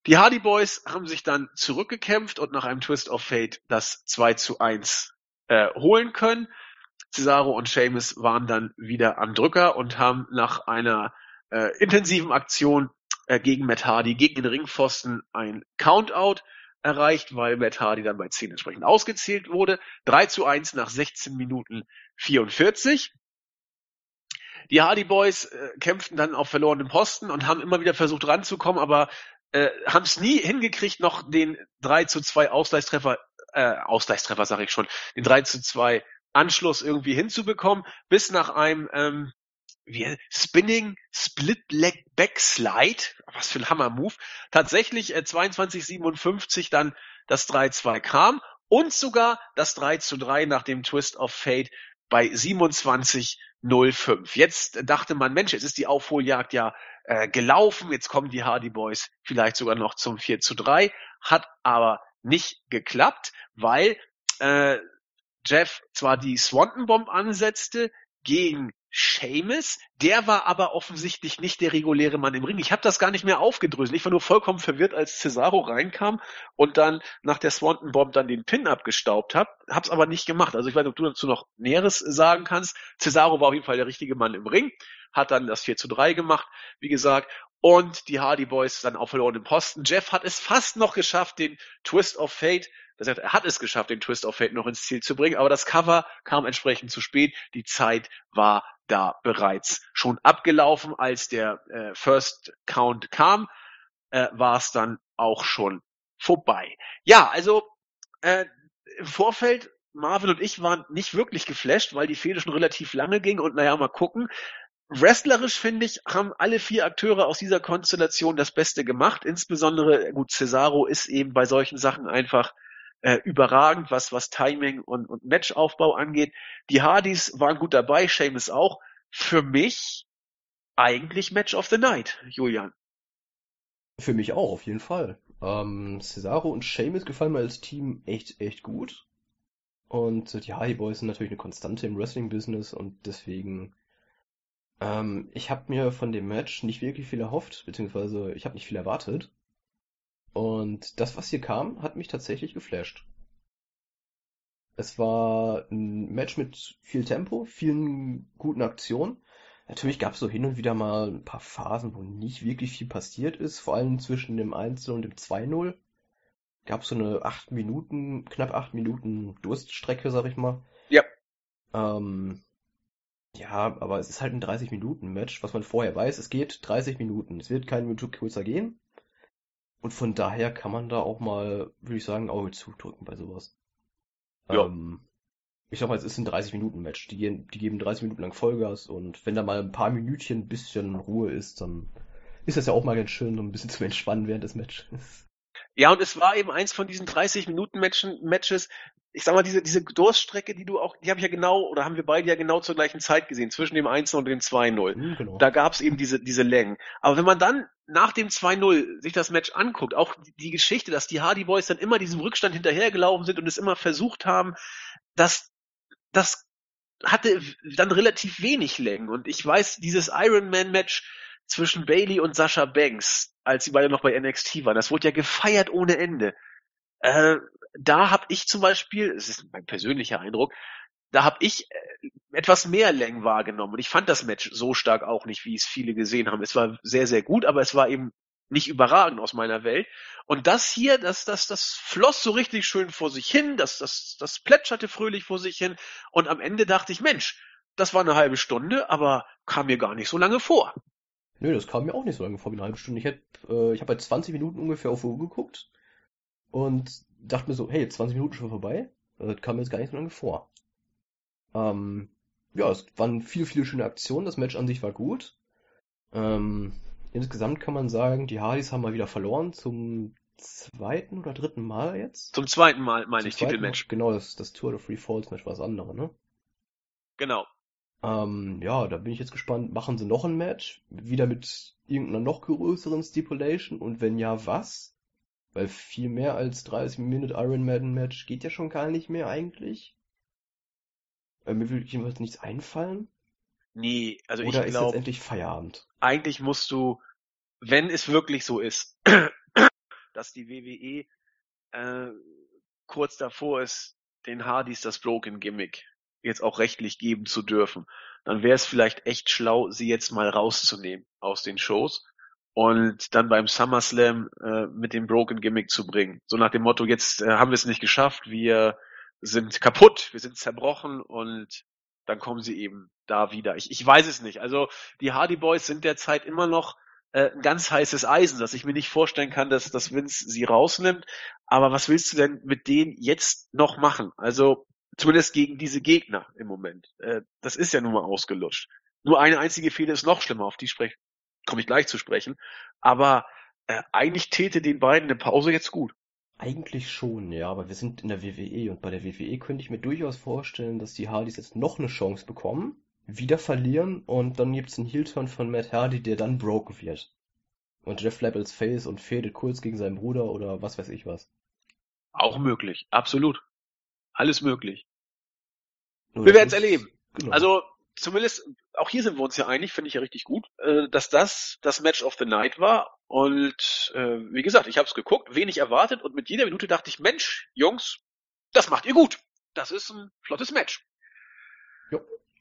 Speaker 2: Die Hardy Boys haben sich dann zurückgekämpft und nach einem Twist of Fate das 2 zu 1 äh, holen können. Cesaro und Seamus waren dann wieder am Drücker und haben nach einer äh, intensiven Aktion äh, gegen Matt Hardy, gegen den Ringpfosten ein Countout erreicht, weil Matt Hardy dann bei 10 entsprechend ausgezählt wurde. 3 zu 1 nach 16 Minuten 44. Die Hardy Boys äh, kämpften dann auf verlorenen Posten und haben immer wieder versucht ranzukommen, aber äh, haben es nie hingekriegt, noch den 3 zu 2 Ausgleichstreffer, äh, Ausgleichstreffer sage ich schon, den 3 zu 2 Anschluss irgendwie hinzubekommen, bis nach einem ähm, wie, Spinning Split Leg Backslide, was für ein Hammer-Move, tatsächlich äh, 22:57 dann das 3-2 kam und sogar das 3 zu 3 nach dem Twist of Fate bei 27:05. Jetzt dachte man, Mensch, jetzt ist die Aufholjagd ja äh, gelaufen, jetzt kommen die Hardy Boys vielleicht sogar noch zum 4 zu 3, hat aber nicht geklappt, weil äh, Jeff zwar die Swanton Bomb ansetzte gegen Seamus, der war aber offensichtlich nicht der reguläre Mann im Ring. Ich habe das gar nicht mehr aufgedröselt. Ich war nur vollkommen verwirrt, als Cesaro reinkam und dann nach der Swanton Bomb dann den Pin abgestaubt hat. Hab's aber nicht gemacht. Also ich weiß nicht, ob du dazu noch Näheres sagen kannst. Cesaro war auf jeden Fall der richtige Mann im Ring, hat dann das 4 zu 3 gemacht, wie gesagt. Und die Hardy Boys dann auf verlorenen Posten. Jeff hat es fast noch geschafft, den Twist of Fate das heißt, er hat es geschafft, den Twist of Fate noch ins Ziel zu bringen, aber das Cover kam entsprechend zu spät. Die Zeit war da bereits schon abgelaufen, als der äh, First Count kam, äh, war es dann auch schon vorbei. Ja, also äh, im Vorfeld Marvin und ich waren nicht wirklich geflasht, weil die Fehde schon relativ lange ging und naja, mal gucken. Wrestlerisch finde ich, haben alle vier Akteure aus dieser Konstellation das Beste gemacht. Insbesondere, gut, Cesaro ist eben bei solchen Sachen einfach äh, überragend, was, was Timing und, und Matchaufbau angeht. Die Hardys waren gut dabei, Seamus auch. Für mich eigentlich Match of the Night, Julian.
Speaker 3: Für mich auch, auf jeden Fall. Ähm, Cesaro und Seamus gefallen mir als Team echt, echt gut. Und die Hardy Boys sind natürlich eine Konstante im Wrestling-Business und deswegen, ähm, ich habe mir von dem Match nicht wirklich viel erhofft, beziehungsweise ich habe nicht viel erwartet. Und das, was hier kam, hat mich tatsächlich geflasht. Es war ein Match mit viel Tempo, vielen guten Aktionen. Natürlich gab es so hin und wieder mal ein paar Phasen, wo nicht wirklich viel passiert ist, vor allem zwischen dem 1 und dem 2-0. Gab es so eine 8 Minuten, knapp 8 Minuten Durststrecke, sag ich mal.
Speaker 2: Ja.
Speaker 3: Ähm, ja, aber es ist halt ein 30-Minuten-Match, was man vorher weiß. Es geht 30 Minuten. Es wird keine Minute kürzer gehen. Und von daher kann man da auch mal, würde ich sagen, ein Auge zudrücken bei sowas. Ja. Ähm, ich sag mal, es ist ein 30-Minuten-Match. Die, gehen, die geben 30 Minuten lang Vollgas und wenn da mal ein paar Minütchen ein bisschen Ruhe ist, dann ist das ja auch mal ganz schön, um ein bisschen zu entspannen während des Matches.
Speaker 2: Ja, und es war eben eins von diesen 30 Minuten Matches, ich sag mal, diese, diese Durststrecke, die du auch, die habe ich ja genau, oder haben wir beide ja genau zur gleichen Zeit gesehen, zwischen dem 1 und dem 2-0.
Speaker 3: Hm, genau.
Speaker 2: Da gab es eben diese, diese Längen. Aber wenn man dann nach dem 2-0 sich das Match anguckt, auch die, die Geschichte, dass die Hardy Boys dann immer diesem Rückstand hinterhergelaufen sind und es immer versucht haben, das, das hatte dann relativ wenig Längen. Und ich weiß, dieses Iron Man Match zwischen Bailey und Sascha Banks, als sie beide noch bei NXT waren, das wurde ja gefeiert ohne Ende. Äh, da habe ich zum Beispiel, es ist mein persönlicher Eindruck, da habe ich äh, etwas mehr Längen wahrgenommen. Und ich fand das Match so stark auch nicht, wie es viele gesehen haben. Es war sehr, sehr gut, aber es war eben nicht überragend aus meiner Welt. Und das hier, das, das, das floss so richtig schön vor sich hin, das, das, das plätscherte fröhlich vor sich hin. Und am Ende dachte ich, Mensch, das war eine halbe Stunde, aber kam mir gar nicht so lange vor.
Speaker 3: Nö, das kam mir auch nicht so lange vor wie eine halbe Stunde. Ich habe äh, ich hab bei 20 Minuten ungefähr auf Uhr geguckt und dachte mir so, hey, 20 Minuten schon vorbei. Das kam mir jetzt gar nicht so lange vor. Ähm, ja, es waren viele, viele schöne Aktionen. Das Match an sich war gut. Ähm, insgesamt kann man sagen, die Hardys haben mal wieder verloren zum zweiten oder dritten Mal jetzt.
Speaker 2: Zum zweiten Mal meine
Speaker 3: Zum
Speaker 2: ich Titelmatch.
Speaker 3: Genau, das, das Tour of Free Falls Match war das andere, ne?
Speaker 2: Genau.
Speaker 3: Ähm, ja, da bin ich jetzt gespannt. Machen sie noch ein Match? Wieder mit irgendeiner noch größeren Stipulation? Und wenn ja, was? Weil viel mehr als 30 Minute Iron Maiden Match geht ja schon gar nicht mehr eigentlich. Äh, mir würde jedenfalls nichts einfallen.
Speaker 2: Nee, also
Speaker 3: Oder
Speaker 2: ich glaube,
Speaker 3: endlich Feierabend?
Speaker 2: eigentlich musst du, wenn es wirklich so ist, [coughs] dass die WWE äh, kurz davor ist, den Hardys das Broken Gimmick jetzt auch rechtlich geben zu dürfen, dann wäre es vielleicht echt schlau, sie jetzt mal rauszunehmen aus den Shows und dann beim SummerSlam äh, mit dem Broken Gimmick zu bringen. So nach dem Motto, jetzt äh, haben wir es nicht geschafft, wir sind kaputt, wir sind zerbrochen und dann kommen sie eben da wieder. Ich, ich weiß es nicht. Also die Hardy Boys sind derzeit immer noch äh, ein ganz heißes Eisen, dass ich mir nicht vorstellen kann, dass, dass Vince sie rausnimmt. Aber was willst du denn mit denen jetzt noch machen? Also zumindest gegen diese Gegner im Moment. Äh, das ist ja nun mal ausgelutscht. Nur eine einzige Fehde ist noch schlimmer, auf die sprech komme ich gleich zu sprechen. Aber äh, eigentlich täte den beiden eine Pause jetzt gut.
Speaker 3: Eigentlich schon, ja, aber wir sind in der WWE und bei der WWE könnte ich mir durchaus vorstellen, dass die Hardys jetzt noch eine Chance bekommen, wieder verlieren und dann gibt's einen Heel-Turn von Matt Hardy, der dann broken wird. Und Jeff als Face und fädelt kurz gegen seinen Bruder oder was weiß ich was.
Speaker 2: Auch möglich, absolut. Alles möglich.
Speaker 3: Nur
Speaker 2: Wir
Speaker 3: das
Speaker 2: werden's
Speaker 3: muss-
Speaker 2: erleben.
Speaker 3: Genau.
Speaker 2: Also zumindest, auch hier sind wir uns ja einig, finde ich ja richtig gut, äh, dass das das Match of the Night war. Und äh, wie gesagt, ich habe es geguckt, wenig erwartet und mit jeder Minute dachte ich, Mensch, Jungs, das macht ihr gut. Das ist ein flottes Match.
Speaker 3: Jo.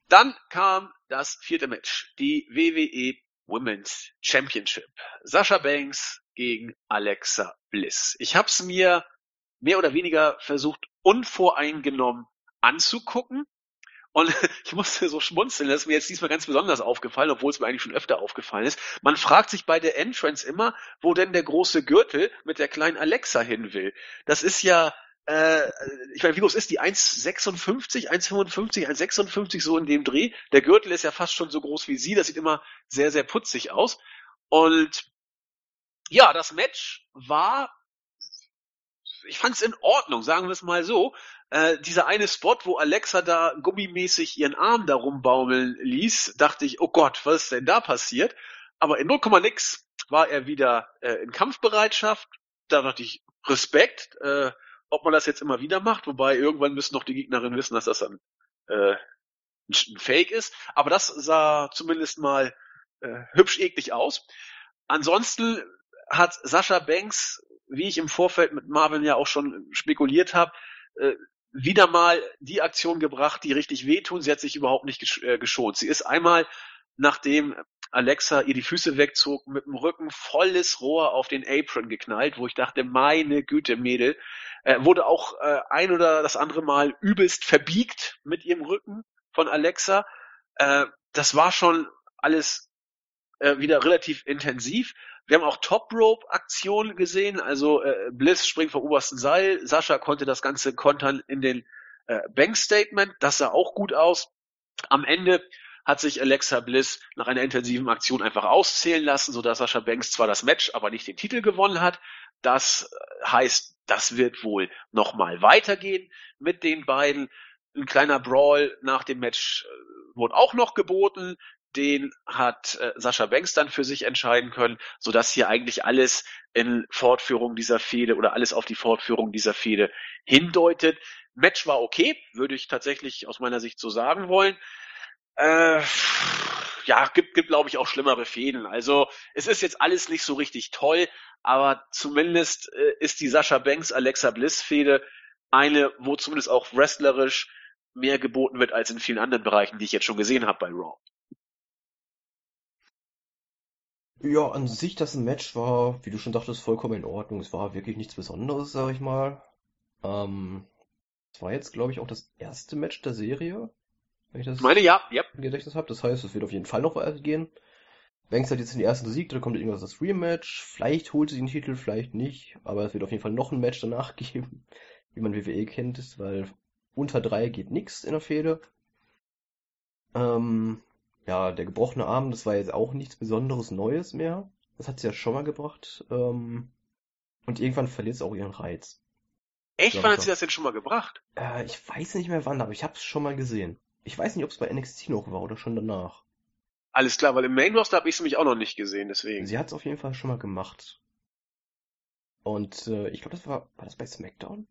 Speaker 2: Dann kam das vierte Match, die WWE Women's Championship. Sasha Banks gegen Alexa Bliss. Ich habe es mir mehr oder weniger versucht, unvoreingenommen anzugucken. Und [laughs] ich musste so schmunzeln, das ist mir jetzt diesmal ganz besonders aufgefallen, obwohl es mir eigentlich schon öfter aufgefallen ist. Man fragt sich bei der Entrance immer, wo denn der große Gürtel mit der kleinen Alexa hin will. Das ist ja, äh, ich meine, wie groß ist die? 1,56, 1,55, 1,56 so in dem Dreh. Der Gürtel ist ja fast schon so groß wie sie. Das sieht immer sehr, sehr putzig aus. Und ja, das Match war, ich fand es in Ordnung, sagen wir es mal so. Äh, dieser eine Spot, wo Alexa da gummimäßig ihren Arm da rumbaumeln ließ, dachte ich, oh Gott, was ist denn da passiert? Aber in 0, nix war er wieder äh, in Kampfbereitschaft. Da dachte ich, Respekt, äh, ob man das jetzt immer wieder macht, wobei irgendwann müssen noch die Gegnerinnen wissen, dass das dann äh, ein ein Fake ist. Aber das sah zumindest mal äh, hübsch eklig aus. Ansonsten hat Sascha Banks, wie ich im Vorfeld mit Marvin ja auch schon spekuliert habe, äh, wieder mal die Aktion gebracht, die richtig wehtun. Sie hat sich überhaupt nicht gesch äh, geschont. Sie ist einmal, nachdem Alexa ihr die Füße wegzog, mit dem Rücken volles Rohr auf den Apron geknallt, wo ich dachte, meine Güte, Mädel, äh, wurde auch äh, ein oder das andere Mal übelst verbiegt mit ihrem Rücken von Alexa. Äh, das war schon alles äh, wieder relativ intensiv. Wir haben auch Top Rope Aktionen gesehen, also äh, Bliss springt vom obersten Seil, Sascha konnte das Ganze kontern in den äh, Bank Statement, das sah auch gut aus. Am Ende hat sich Alexa Bliss nach einer intensiven Aktion einfach auszählen lassen, sodass Sascha Banks zwar das Match, aber nicht den Titel gewonnen hat. das heißt, das wird wohl nochmal weitergehen mit den beiden. Ein kleiner Brawl nach dem Match äh, wurde auch noch geboten. Den hat äh, Sascha Banks dann für sich entscheiden können, so dass hier eigentlich alles in Fortführung dieser Fehde oder alles auf die Fortführung dieser Fehde hindeutet. Match war okay, würde ich tatsächlich aus meiner Sicht so sagen wollen. Äh, ja, gibt, gibt glaube ich auch schlimmere Fäden. Also es ist jetzt alles nicht so richtig toll, aber zumindest äh, ist die Sascha Banks Alexa Bliss Fehde eine, wo zumindest auch wrestlerisch mehr geboten wird als in vielen anderen Bereichen, die ich jetzt schon gesehen habe bei Raw.
Speaker 3: Ja, an sich das Match war, wie du schon dachtest, vollkommen in Ordnung. Es war wirklich nichts Besonderes, sag ich mal. Ähm, es war jetzt, glaube ich, auch das erste Match der Serie. Wenn ich das
Speaker 2: meine, ja, ja.
Speaker 3: im Gedächtnis habe. Das heißt, es wird auf jeden Fall noch weitergehen. Banks hat jetzt in die ersten besiegt, dann kommt irgendwas das Rematch. Vielleicht holt sie den Titel, vielleicht nicht. Aber es wird auf jeden Fall noch ein Match danach [laughs] geben, wie man WWE kennt, weil unter drei geht nichts in der Fehde. Ähm, ja, der gebrochene Arm, das war jetzt auch nichts Besonderes Neues mehr. Das hat sie ja schon mal gebracht. Ähm, und irgendwann verliert es auch ihren Reiz.
Speaker 2: Echt, wann hat sie das denn schon mal gebracht?
Speaker 3: Äh, ich weiß nicht mehr wann, aber ich habe es schon mal gesehen. Ich weiß nicht, ob es bei NXT noch war oder schon danach.
Speaker 2: Alles klar, weil im Main Roster habe ich es nämlich auch noch nicht gesehen, deswegen.
Speaker 3: Sie hat es auf jeden Fall schon mal gemacht. Und äh, ich glaube, das war, war das bei SmackDown?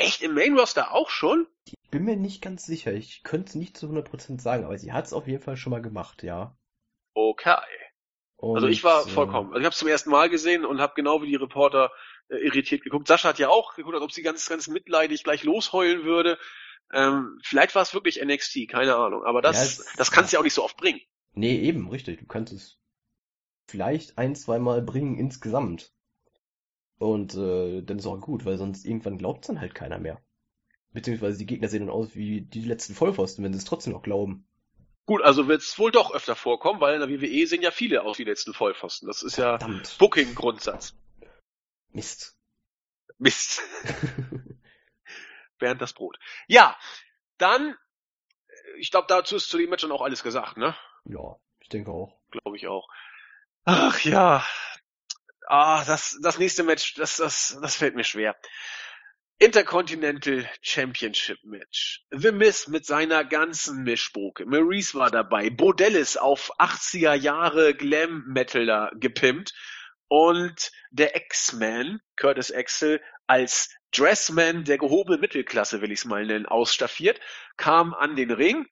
Speaker 2: Echt, im Main Roster auch schon?
Speaker 3: Ich bin mir nicht ganz sicher. Ich könnte es nicht zu 100% sagen, aber sie hat es auf jeden Fall schon mal gemacht, ja.
Speaker 2: Okay.
Speaker 3: Und,
Speaker 2: Also ich war
Speaker 3: äh,
Speaker 2: vollkommen. Also ich habe es zum ersten Mal gesehen und habe genau wie die Reporter äh, irritiert geguckt. Sascha hat ja auch geguckt, als ob sie ganz, ganz mitleidig gleich losheulen würde. Ähm, vielleicht war es wirklich NXT, keine Ahnung. Aber das,
Speaker 3: Ja, es-
Speaker 2: das kannst du ja auch nicht so oft bringen.
Speaker 3: Nee, eben, richtig. Du kannst es vielleicht ein, zweimal bringen insgesamt. Und äh, dann ist auch gut, weil sonst irgendwann glaubt dann halt keiner mehr. Beziehungsweise die Gegner sehen dann aus wie die letzten Vollpfosten, wenn sie es trotzdem noch glauben.
Speaker 2: Gut, also wird es wohl doch öfter vorkommen, weil in der WWE sehen ja viele aus wie die letzten Vollpfosten. Das ist ja. Booking-Grundsatz.
Speaker 3: Mist.
Speaker 2: Mist. [laughs] Bernd das Brot. Ja, dann, äh, ich glaube, dazu ist zu dem Match dann auch alles gesagt, ne?
Speaker 3: Ja, ich denke auch.
Speaker 2: Glaube ich auch. Ach ja. Ah, das, das nächste Match, das, das, das fällt mir schwer. Intercontinental Championship Match. The Miz mit seiner ganzen Mischpoke. Maurice war dabei. Bodellis auf 80er Jahre Glam Metaler gepimpt. Und der X-Man, Curtis Axel, als Dressman der gehobenen Mittelklasse, will ich es mal nennen, ausstaffiert, kam an den Ring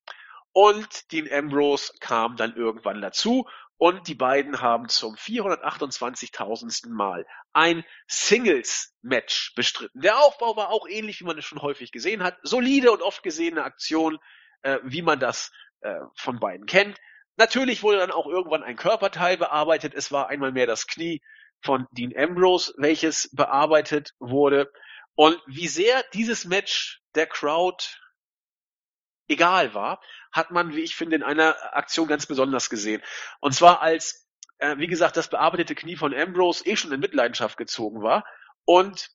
Speaker 2: und Dean Ambrose kam dann irgendwann dazu und die beiden haben zum 428.000. Mal ein Singles-Match bestritten. Der Aufbau war auch ähnlich, wie man es schon häufig gesehen hat. Solide und oft gesehene Aktion, äh, wie man das äh, von beiden kennt. Natürlich wurde dann auch irgendwann ein Körperteil bearbeitet. Es war einmal mehr das Knie von Dean Ambrose, welches bearbeitet wurde. Und wie sehr dieses Match der Crowd egal war, hat man, wie ich finde, in einer Aktion ganz besonders gesehen. Und zwar als, äh, wie gesagt, das bearbeitete Knie von Ambrose eh schon in Mitleidenschaft gezogen war und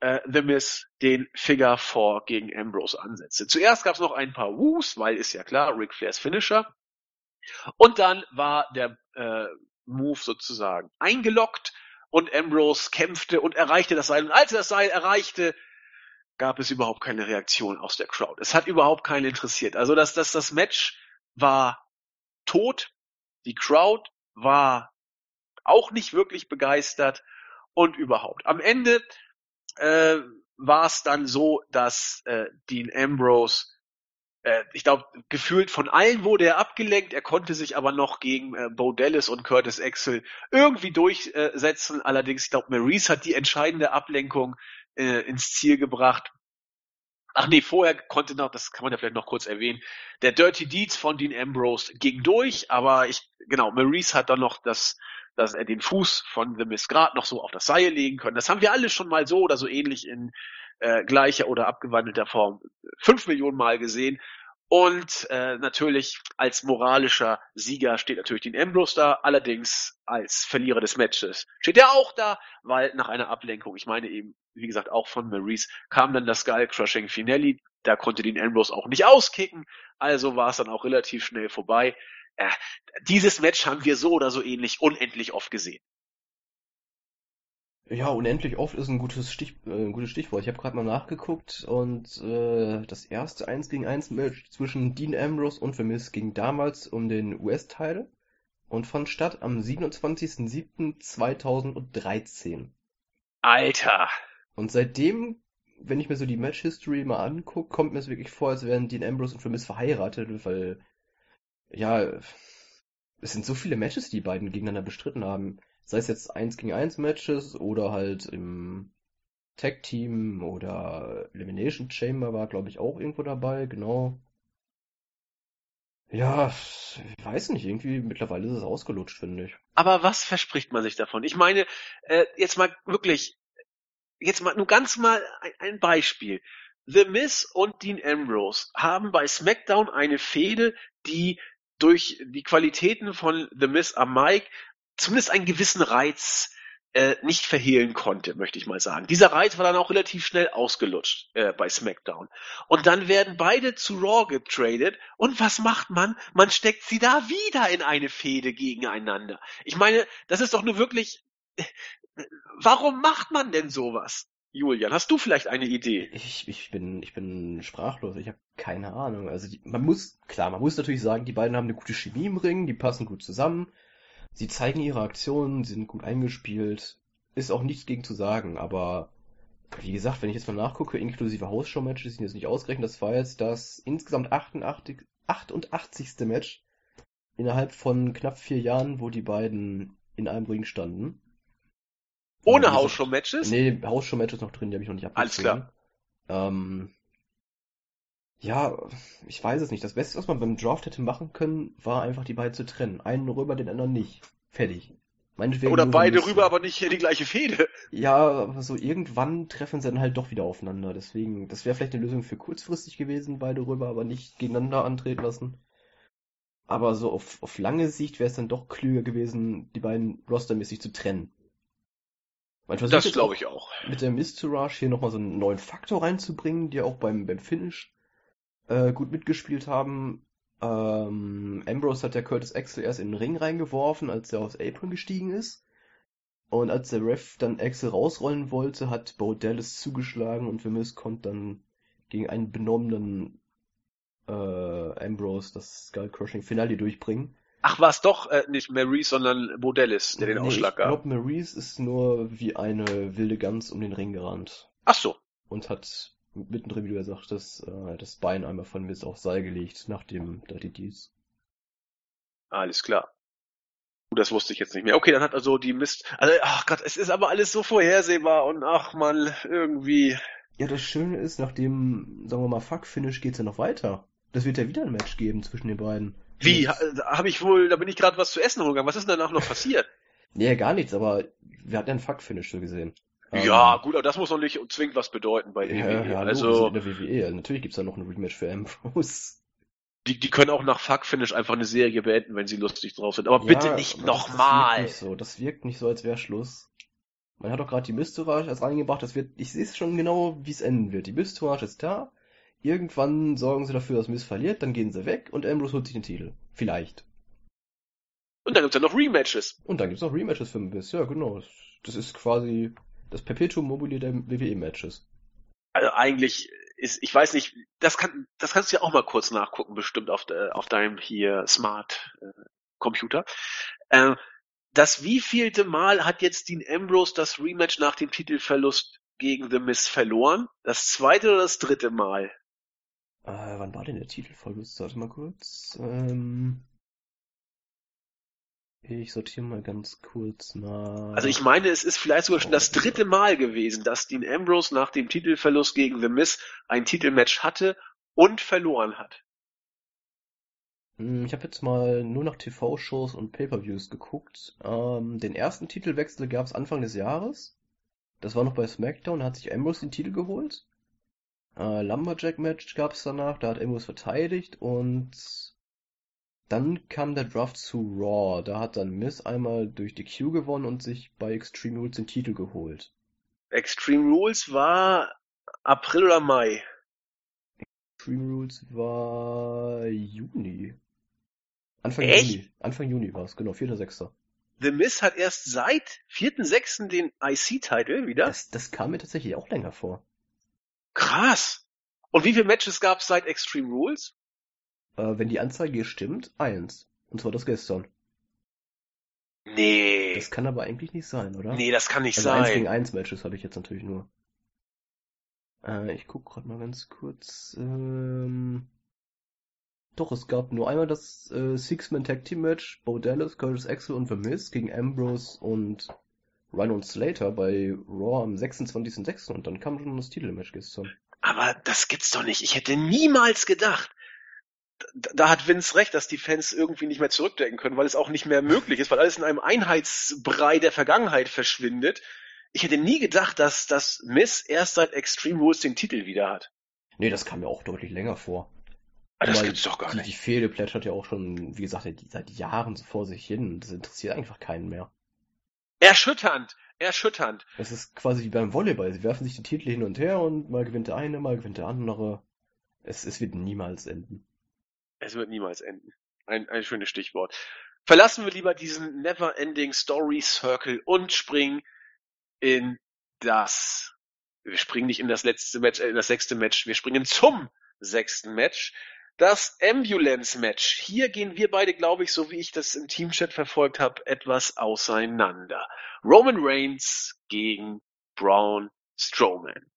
Speaker 2: äh, The Miz den Figure 4 gegen Ambrose ansetzte. Zuerst gab es noch ein paar Woos, weil ist ja klar, Ric Flairs Finisher. Und dann war der äh, Move sozusagen eingeloggt und Ambrose kämpfte und erreichte das Seil. Und als er das Seil erreichte, gab es überhaupt keine Reaktion aus der Crowd. Es hat überhaupt keinen interessiert. Also das, das, das Match war tot. Die Crowd war auch nicht wirklich begeistert und überhaupt. Am Ende äh, war es dann so, dass äh, Dean Ambrose äh, ich glaube, gefühlt von allen wurde er abgelenkt. Er konnte sich aber noch gegen äh, Bo Dallas und Curtis Axel irgendwie durchsetzen. Allerdings, ich glaube, Maurice hat die entscheidende Ablenkung äh, ins Ziel gebracht. Ach nee, vorher konnte noch, das kann man ja vielleicht noch kurz erwähnen, der Dirty Deeds von Dean Ambrose ging durch, aber ich, genau, Maurice hat dann noch das, dass er den Fuß von The Miz grad noch so auf das Seil legen können. Das haben wir alle schon mal so oder so ähnlich in äh, gleicher oder abgewandelter Form fünf Millionen Mal gesehen. Und äh, natürlich als moralischer Sieger steht natürlich Dean Ambrose da, allerdings als Verlierer des Matches steht er auch da, weil nach einer Ablenkung, ich meine eben, wie gesagt, auch von Maurice, kam dann das Skull Crushing Finelli, da konnte Dean Ambrose auch nicht auskicken, also war es dann auch relativ schnell vorbei. Äh, dieses Match haben wir so oder so ähnlich unendlich oft gesehen.
Speaker 3: Ja, unendlich oft ist ein gutes, Stich, äh, ein gutes Stichwort. Ich habe gerade mal nachgeguckt und äh, das erste 1 gegen 1 Match zwischen Dean Ambrose und Miz ging damals um den US-Title und fand statt am 27.07.2013.
Speaker 2: Alter.
Speaker 3: Und seitdem, wenn ich mir so die Match-History mal angucke, kommt mir es wirklich vor, als wären Dean Ambrose und The Miz verheiratet, weil, ja, es sind so viele Matches, die, die beiden gegeneinander bestritten haben. Sei es jetzt 1 gegen 1 Matches oder halt im Tag Team oder Elimination Chamber war, glaube ich, auch irgendwo dabei, genau. Ja, ich weiß nicht, irgendwie mittlerweile ist es ausgelutscht, finde ich.
Speaker 2: Aber was verspricht man sich davon? Ich meine, äh, jetzt mal wirklich, jetzt mal nur ganz mal ein, ein Beispiel. The Miz und Dean Ambrose haben bei SmackDown eine Fehde, die durch die Qualitäten von The Miz am Mike zumindest einen gewissen Reiz äh, nicht verhehlen konnte, möchte ich mal sagen. Dieser Reiz war dann auch relativ schnell ausgelutscht äh, bei SmackDown. Und dann werden beide zu Raw getradet. Und was macht man? Man steckt sie da wieder in eine Fehde gegeneinander. Ich meine, das ist doch nur wirklich. Warum macht man denn sowas? Julian, hast du vielleicht eine Idee?
Speaker 3: Ich, ich bin, ich bin sprachlos. Ich habe keine Ahnung. Also die, man muss, klar, man muss natürlich sagen, die beiden haben eine gute Chemie im Ring, die passen gut zusammen. Sie zeigen ihre Aktionen, sind gut eingespielt. Ist auch nichts gegen zu sagen, aber wie gesagt, wenn ich jetzt mal nachgucke, inklusive Hausshow-Matches sind jetzt nicht ausgerechnet, das war jetzt das insgesamt 88, 88. Match innerhalb von knapp vier Jahren, wo die beiden in einem Ring standen.
Speaker 2: Ohne Hausshow-Matches?
Speaker 3: Nee, Hausshow-Matches noch drin, die habe ich noch nicht
Speaker 2: abgezogen. Alles
Speaker 3: klar. Ähm, ja, ich weiß es nicht. Das Beste, was man beim Draft hätte machen können, war einfach die beiden zu trennen. Einen rüber, den anderen nicht. Fertig.
Speaker 2: Meinetwegen Oder beide rüber, aber nicht die gleiche Fehde.
Speaker 3: Ja, aber so irgendwann treffen sie dann halt doch wieder aufeinander. Deswegen, das wäre vielleicht eine Lösung für kurzfristig gewesen, beide rüber, aber nicht gegeneinander antreten lassen. Aber so auf, auf lange Sicht wäre es dann doch klüger gewesen, die beiden rostermäßig zu trennen.
Speaker 2: Man das glaube ich auch.
Speaker 3: Mit der Mistourage hier nochmal so einen neuen Faktor reinzubringen, der auch beim, beim Finish äh, gut mitgespielt haben. Ähm, Ambrose hat ja Curtis Axel erst in den Ring reingeworfen, als er aufs Apron gestiegen ist. Und als der Ref dann Axel rausrollen wollte, hat Bo Dallas zugeschlagen und Miz konnte dann gegen einen benommenen äh, Ambrose das Skull Crushing Finale durchbringen.
Speaker 2: Ach, war es doch äh, nicht Maurice, sondern Bo Dallas, der den nee, Ausschlag gab.
Speaker 3: Ich glaube, Maurice ist nur wie eine wilde Gans um den Ring gerannt.
Speaker 2: Ach so.
Speaker 3: Und hat mittendrin, wie du ja sagtest, äh, das Bein einmal von Mist aufs Seil gelegt, nachdem da die Dies.
Speaker 2: Alles klar. Das wusste ich jetzt nicht mehr. Okay, dann hat also die Mist. Also, ach Gott, es ist aber alles so vorhersehbar und ach man, irgendwie.
Speaker 3: Ja, das Schöne ist, nach dem, sagen wir mal, Fuck-Finish geht's ja noch weiter. Das wird ja wieder ein Match geben zwischen den beiden.
Speaker 2: Wie? Ha, Habe ich wohl, da bin ich gerade was zu essen gegangen. Was ist denn danach noch passiert? [laughs]
Speaker 3: Nee, gar nichts, aber wir hatten ja ein Fuck-Finish so gesehen.
Speaker 2: Ja, ähm, gut, aber das muss noch nicht zwingend was bedeuten bei
Speaker 3: ja, WWE. Ja, also in der WWE. Natürlich gibt's da noch ein Rematch für Ambrose.
Speaker 2: Die, die können auch nach Fuck-Finish einfach eine Serie beenden, wenn sie lustig drauf sind. Aber ja, bitte nicht nochmal.
Speaker 3: Das, so. das wirkt nicht so, als wäre Schluss. Man hat doch gerade die Mystourage als reingebracht. Das wird, ich sehe schon genau, wie es enden wird. Die Mystourage ist da. Irgendwann sorgen sie dafür, dass Miss verliert, dann gehen sie weg und Ambrose holt sich den Titel. Vielleicht.
Speaker 2: Und dann gibt's ja noch Rematches.
Speaker 3: Und dann gibt's noch Rematches für Miss, ja genau. Das ist quasi das Perpetuum mobile der WWE-Matches.
Speaker 2: Also eigentlich ist, ich weiß nicht, das kann, das kannst du ja auch mal kurz nachgucken, bestimmt auf, de, auf deinem hier Smart äh, Computer. Äh, das wievielte Mal hat jetzt Dean Ambrose das Rematch nach dem Titelverlust gegen The Miz verloren? Das zweite oder das dritte Mal?
Speaker 3: Äh, wann war denn der Titelverlust? Warte mal kurz. Ähm, ich sortiere mal ganz kurz nach.
Speaker 2: Also ich meine, es ist vielleicht sogar schon das dritte Mal gewesen, dass Dean Ambrose nach dem Titelverlust gegen The Miz ein Titelmatch hatte und verloren hat.
Speaker 3: Hm, ich habe jetzt mal nur nach TV-Shows und Pay-per-Views geguckt. Ähm, den ersten Titelwechsel gab es Anfang des Jahres. Das war noch bei SmackDown, da hat sich Ambrose den Titel geholt. Äh, Lumberjack-Match gab es danach, da hat Ambrose verteidigt und dann kam der Draft zu Raw. Da hat dann Miss einmal durch die Q gewonnen und sich bei Extreme Rules den Titel geholt.
Speaker 2: Extreme Rules war April oder Mai?
Speaker 3: Extreme Rules war Juni. Anfang
Speaker 2: Echt?
Speaker 3: Juni. Anfang Juni war es, genau, 4.6.
Speaker 2: The Miz hat erst seit 4.6. den IC-Title wieder.
Speaker 3: Das, das kam mir tatsächlich auch länger vor.
Speaker 2: Krass. Und wie viele Matches gab es seit Extreme Rules?
Speaker 3: Äh, wenn die Anzeige hier stimmt, eins. Und zwar das gestern.
Speaker 2: Nee.
Speaker 3: Das kann aber eigentlich nicht sein, oder?
Speaker 2: Nee, das kann nicht
Speaker 3: also
Speaker 2: sein.
Speaker 3: eins gegen eins Matches habe ich jetzt natürlich nur. Äh, ich guck gerade mal ganz kurz. Ähm... Doch, es gab nur einmal das äh, Six-Man Tag Team Match, Bo Dallas, Curtis Axel und The Miz gegen Ambrose und Rhino und Slater bei Raw am 26.06. und dann kam schon das Titelmatch gestern.
Speaker 2: Aber das gibt's doch nicht. Ich hätte niemals gedacht. Da, da hat Vince recht, dass die Fans irgendwie nicht mehr zurückdenken können, weil es auch nicht mehr möglich ist, weil alles in einem Einheitsbrei der Vergangenheit verschwindet. Ich hätte nie gedacht, dass das Miss erst seit Extreme Rules den Titel wieder hat.
Speaker 3: Nee, das kam mir auch deutlich länger vor.
Speaker 2: Aber das
Speaker 3: Weil
Speaker 2: gibt's doch gar
Speaker 3: die,
Speaker 2: nicht.
Speaker 3: Die Fehde plätschert ja auch schon, wie gesagt, seit Jahren so vor sich hin. Das interessiert einfach keinen mehr.
Speaker 2: Erschütternd, erschütternd.
Speaker 3: Es ist quasi wie beim Volleyball. Sie werfen sich die Titel hin und her und mal gewinnt der eine, mal gewinnt der andere. Es, es wird niemals enden.
Speaker 2: Es wird niemals enden. Ein, ein schönes Stichwort. Verlassen wir lieber diesen Never-Ending Story Circle und springen in das. Wir springen nicht in das letzte Match, äh, in das sechste Match. Wir springen zum sechsten Match. Das Ambulance Match. Hier gehen wir beide, glaube ich, so wie ich das im Teamchat verfolgt habe, etwas auseinander. Roman Reigns gegen Braun Strowman.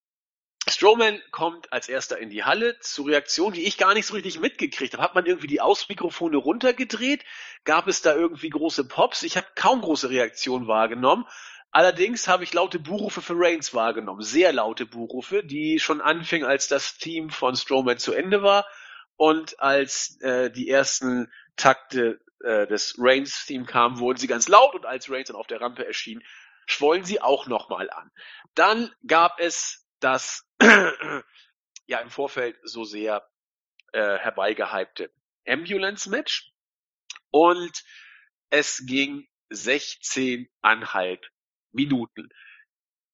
Speaker 2: Strowman kommt als erster in die Halle zur Reaktion, die ich gar nicht so richtig mitgekriegt habe. Hat man irgendwie die Ausmikrofone runtergedreht? Gab es da irgendwie große Pops? Ich habe kaum große Reaktionen wahrgenommen. Allerdings habe ich laute Buhrufe für Reigns wahrgenommen. Sehr laute Buhrufe, die schon anfingen, als das Team von Strowman zu Ende war und als äh, die ersten Takte äh, des Reigns-Theme kamen, wurden sie ganz laut und als Reigns dann auf der Rampe erschien, schwollen sie auch nochmal an. Dann gab es das [clears throat] ja im Vorfeld so sehr äh, herbeigehypte Ambulance-Match und es ging 16,5 Minuten.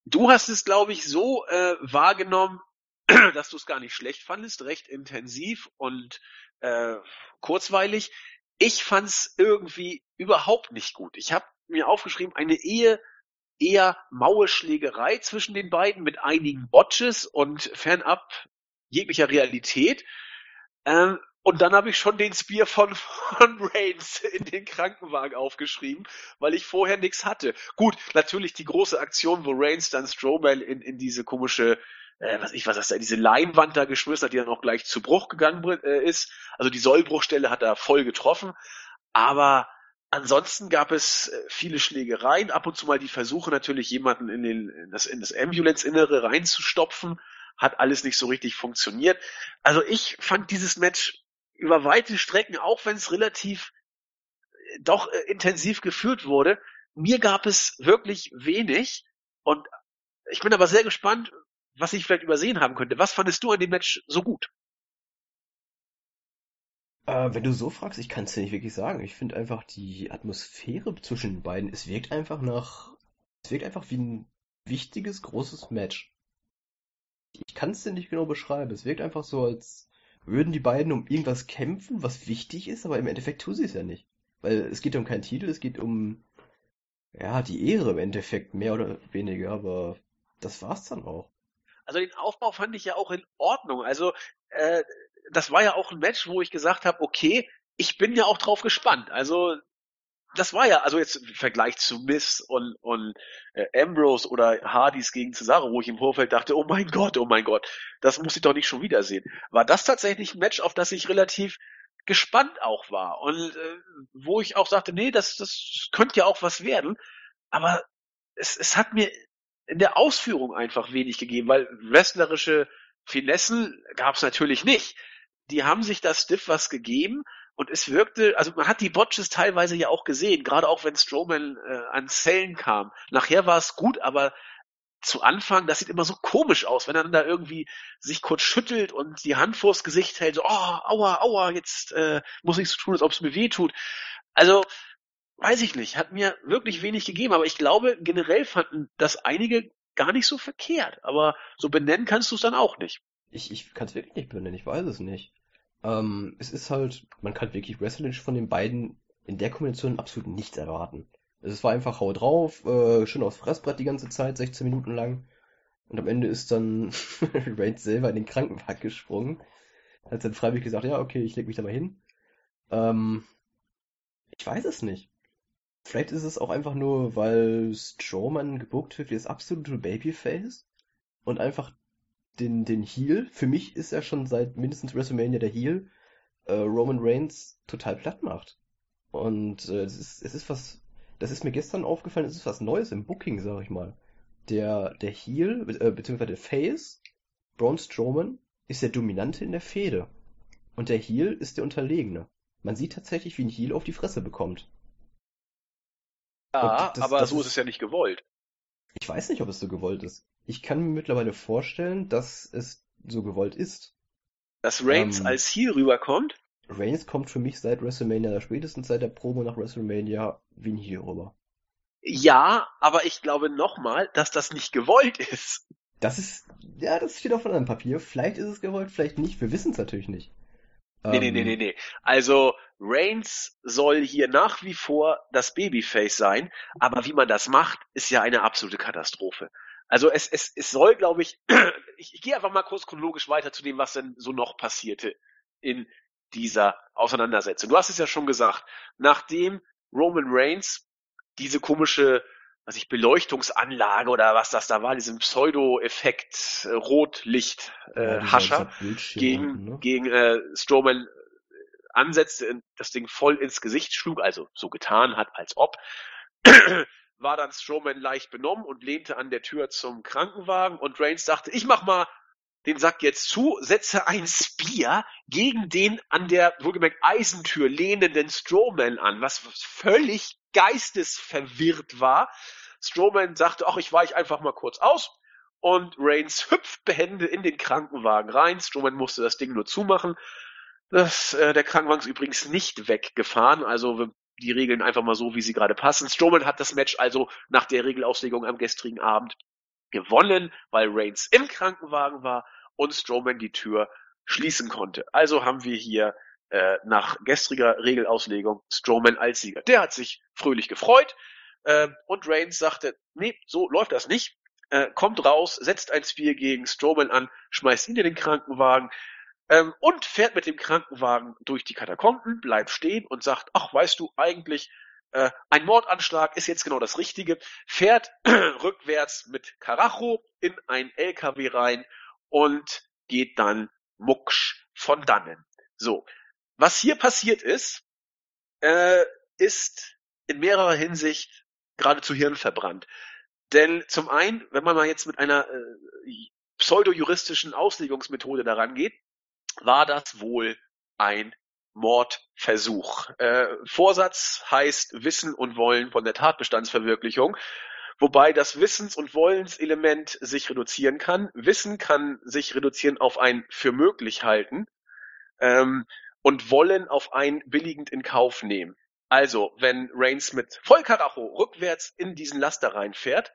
Speaker 2: Du hast es, glaube ich, so äh, wahrgenommen, [clears throat] dass du es gar nicht schlecht fandest, recht intensiv und äh, kurzweilig. Ich fand es irgendwie überhaupt nicht gut. Ich habe mir aufgeschrieben, eine Ehe eher maue Schlägerei zwischen den beiden mit einigen Botches und fernab jeglicher Realität. Ähm, und dann habe ich schon den Spear von, von [laughs] Reigns in den Krankenwagen aufgeschrieben, weil ich vorher nichts hatte. Gut, natürlich die große Aktion, wo Reigns dann Strowman in, in diese komische, äh, was ich was das da, diese Leinwand da geschmissen hat, die dann auch gleich zu Bruch gegangen äh, ist. Also die Sollbruchstelle hat er voll getroffen. Aber ansonsten gab es äh, viele Schlägereien, ab und zu mal die Versuche natürlich jemanden in, den, in das, in das Ambulance-Innere reinzustopfen. Hat alles nicht so richtig funktioniert. Also ich fand dieses Match über weite Strecken, auch wenn es relativ äh, doch äh, intensiv geführt wurde, mir gab es wirklich wenig und ich bin aber sehr gespannt, was ich vielleicht übersehen haben könnte. Was fandest du an dem Match so gut?
Speaker 3: Äh, wenn du so fragst, ich kann es dir nicht wirklich sagen. Ich finde einfach die Atmosphäre zwischen den beiden, es wirkt einfach nach, es wirkt einfach wie ein wichtiges, großes Match. Ich kann es dir nicht genau beschreiben. Es wirkt einfach so, als würden die beiden um irgendwas kämpfen, was wichtig ist, aber im Endeffekt tun sie es ja nicht. Weil es geht um keinen Titel, es geht um, ja, die Ehre im Endeffekt, mehr oder weniger, aber das war's dann auch.
Speaker 2: Also den Aufbau fand ich ja auch in Ordnung. Also äh, das war ja auch ein Match, wo ich gesagt habe, okay, ich bin ja auch drauf gespannt. Also das war ja, also jetzt im Vergleich zu Miss und, und äh, Ambrose oder Hardys gegen Cesaro, wo ich im Vorfeld dachte, oh mein Gott, oh mein Gott, das muss ich doch nicht schon wiedersehen. War das tatsächlich ein Match, auf das ich relativ gespannt auch war und äh, wo ich auch sagte, nee, das, das könnte ja auch was werden, aber es, es hat mir in der Ausführung einfach wenig gegeben, weil wrestlerische Finessen gab es natürlich nicht. Die haben sich das Stiff was gegeben und es wirkte, also man hat die Botches teilweise ja auch gesehen, gerade auch wenn Strowman äh, an Zellen kam. Nachher war es gut, aber zu Anfang, das sieht immer so komisch aus, wenn er dann da irgendwie sich kurz schüttelt und die Hand vors Gesicht hält, so, oh, aua, aua, jetzt äh, muss ich so tun, als ob es mir weh tut. Also, weiß ich nicht, hat mir wirklich wenig gegeben, aber ich glaube, generell fanden das einige gar nicht so verkehrt, aber so benennen kannst du es dann auch nicht.
Speaker 3: Ich, ich kann es wirklich nicht benennen, ich weiß es nicht. Ähm, es ist halt, man kann wirklich wrestlerisch von den beiden in der Kombination absolut nichts erwarten. Es war einfach hau drauf, äh, schön aufs Fressbrett die ganze Zeit, 16 Minuten lang. Und am Ende ist dann [laughs] Reigns selber in den Krankenwagen gesprungen. Hat dann freiwillig gesagt, ja, okay, ich leg mich da mal hin. Ähm, ich weiß es nicht. Vielleicht ist es auch einfach nur, weil Strowman gebuckt wird wie das absolute Babyface und einfach den, den Heel, für mich ist er schon seit mindestens WrestleMania der Heel, äh, Roman Reigns total platt macht. Und äh, es, ist, es ist was, das ist mir gestern aufgefallen, es ist was Neues im Booking, sag ich mal. Der, der Heel, äh, beziehungsweise der Face, Braun Strowman, ist der Dominante in der Fehde. Und der Heel ist der Unterlegene. Man sieht tatsächlich, wie ein Heel auf die Fresse bekommt.
Speaker 2: Ja,
Speaker 3: das-
Speaker 2: aber
Speaker 3: das
Speaker 2: so
Speaker 3: ist-
Speaker 2: es ja nicht gewollt.
Speaker 3: Ich weiß nicht, ob es so gewollt ist. Ich kann mir mittlerweile vorstellen, dass es so gewollt ist.
Speaker 2: Dass Reigns
Speaker 3: Ähm,
Speaker 2: als Heel rüberkommt,
Speaker 3: Reigns kommt für mich seit WrestleMania, spätestens seit der Promo nach WrestleMania, wie ein Heel rüber.
Speaker 2: ja, aber ich glaube nochmal, dass das nicht gewollt ist.
Speaker 3: Das ist, ja, das steht auf einem Papier. Vielleicht ist es gewollt, vielleicht nicht. Wir wissen es natürlich nicht.
Speaker 2: Nee, nee, nee, nee, nee. Also Reigns soll hier nach wie vor das Babyface sein, aber wie man das macht, ist ja eine absolute Katastrophe. Also es, es, es soll, glaube ich, [clears throat] ich, ich gehe einfach mal kurz chronologisch weiter zu dem, was denn so noch passierte in dieser Auseinandersetzung. Du hast es ja schon gesagt, nachdem Roman Reigns diese komische, was ich, Beleuchtungsanlage oder was das da war, diesen Pseudo-Effekt, äh, Rotlicht, äh,
Speaker 3: Ja,
Speaker 2: Hascher, gegen,
Speaker 3: ne?
Speaker 2: gegen äh, Strowman ansetzte, das Ding voll ins Gesicht schlug, also so getan hat, als ob, [clears throat] war dann Strowman leicht benommen und lehnte an der Tür zum Krankenwagen und Reigns dachte, ich mach mal den Sack jetzt zu, setze ein Spear gegen den an der wohlgemerkt Eisentür lehnenden Strowman an, was völlig geistesverwirrt war. Strowman sagte, ach, ich weiche einfach mal kurz aus. Und Reigns hüpft behende in den Krankenwagen rein. Strowman musste das Ding nur zumachen. Das, äh, der Krankenwagen ist übrigens nicht weggefahren, also die Regeln einfach mal so, wie sie gerade passen. Strowman hat das Match also nach der Regelauslegung am gestrigen Abend gewonnen, weil Reigns im Krankenwagen war und Strowman die Tür schließen konnte. Also haben wir hier äh, nach gestriger Regelauslegung Strowman als Sieger. Der hat sich fröhlich gefreut äh, und Reigns sagte, nee, so läuft das nicht. Äh, kommt raus, setzt ein Spear gegen Strowman an, schmeißt ihn in den Krankenwagen ähm, und fährt mit dem Krankenwagen durch die Katakomben, bleibt stehen und sagt, ach, weißt du, eigentlich äh, ein Mordanschlag ist jetzt genau das Richtige, fährt [clears throat] rückwärts mit Karacho in ein LKW rein und geht dann mucksch von dannen. So, was hier passiert ist, äh, ist in mehrerer Hinsicht geradezu hirnverbrannt. Denn zum einen, wenn man mal jetzt mit einer äh, pseudo-juristischen Auslegungsmethode daran geht, war das wohl ein Mordversuch. Äh, Vorsatz heißt Wissen und Wollen von der Tatbestandsverwirklichung, wobei das Wissens- und Wollenselement sich reduzieren kann. Wissen kann sich reduzieren auf ein für möglich halten ähm, und Wollen auf ein billigend in Kauf nehmen. Also, wenn Reigns mit Vollkaracho rückwärts in diesen Laster reinfährt,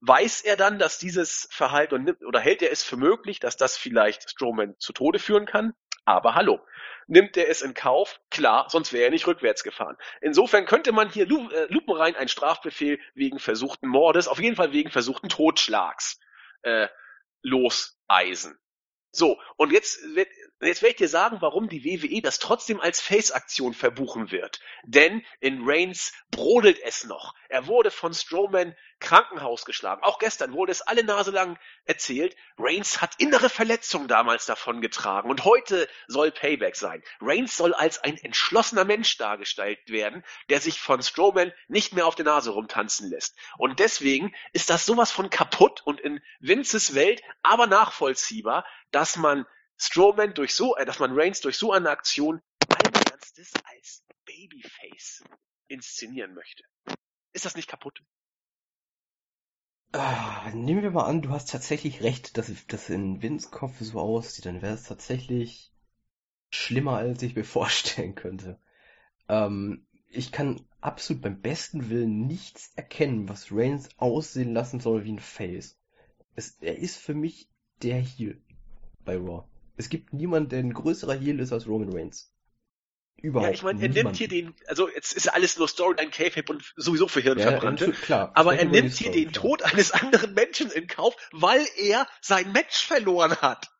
Speaker 2: weiß er dann, dass dieses Verhalten nimmt, oder hält er es für möglich, dass das vielleicht Strowman zu Tode führen kann? Aber hallo, nimmt er es in Kauf? Klar, sonst wäre er nicht rückwärts gefahren. Insofern könnte man hier lu äh, lupenrein einen Strafbefehl wegen versuchten Mordes, auf jeden Fall wegen versuchten Totschlags äh, loseisen. So, und jetzt, wird- jetzt werde ich dir sagen, warum die WWE das trotzdem als Face-Aktion verbuchen wird. Denn in Reigns brodelt es noch. Er wurde von Strowman Krankenhaus geschlagen. Auch gestern wurde es alle Nase lang erzählt. Reigns hat innere Verletzungen damals davon getragen und heute soll Payback sein. Reigns soll als ein entschlossener Mensch dargestellt werden, der sich von Strowman nicht mehr auf der Nase rumtanzen lässt. Und deswegen ist das sowas von kaputt und in Vinces Welt aber nachvollziehbar, dass man Strowman durch so, äh, dass man Reigns durch so eine Aktion allen als Babyface inszenieren möchte. Ist das nicht kaputt?
Speaker 3: Ah, nehmen wir mal an, du hast tatsächlich recht, dass das in Vince Kopf so aussieht, dann wäre es tatsächlich schlimmer, als ich mir [laughs] vorstellen könnte. Ähm, ich kann absolut beim besten Willen nichts erkennen, was Reigns aussehen lassen soll wie ein Face. Es, er ist für mich der Heel bei Raw. Es gibt niemanden, der ein größerer Heel ist als Roman Reigns. Überhaupt
Speaker 2: ja, ich meine, er nimmt hier den, also jetzt ist alles nur Storyline, K-Fape und sowieso für Hirnverbrannte.
Speaker 3: ja, klar.
Speaker 2: aber er nimmt hier
Speaker 3: Story,
Speaker 2: den
Speaker 3: klar.
Speaker 2: Tod eines anderen Menschen in Kauf, weil er sein Match verloren hat.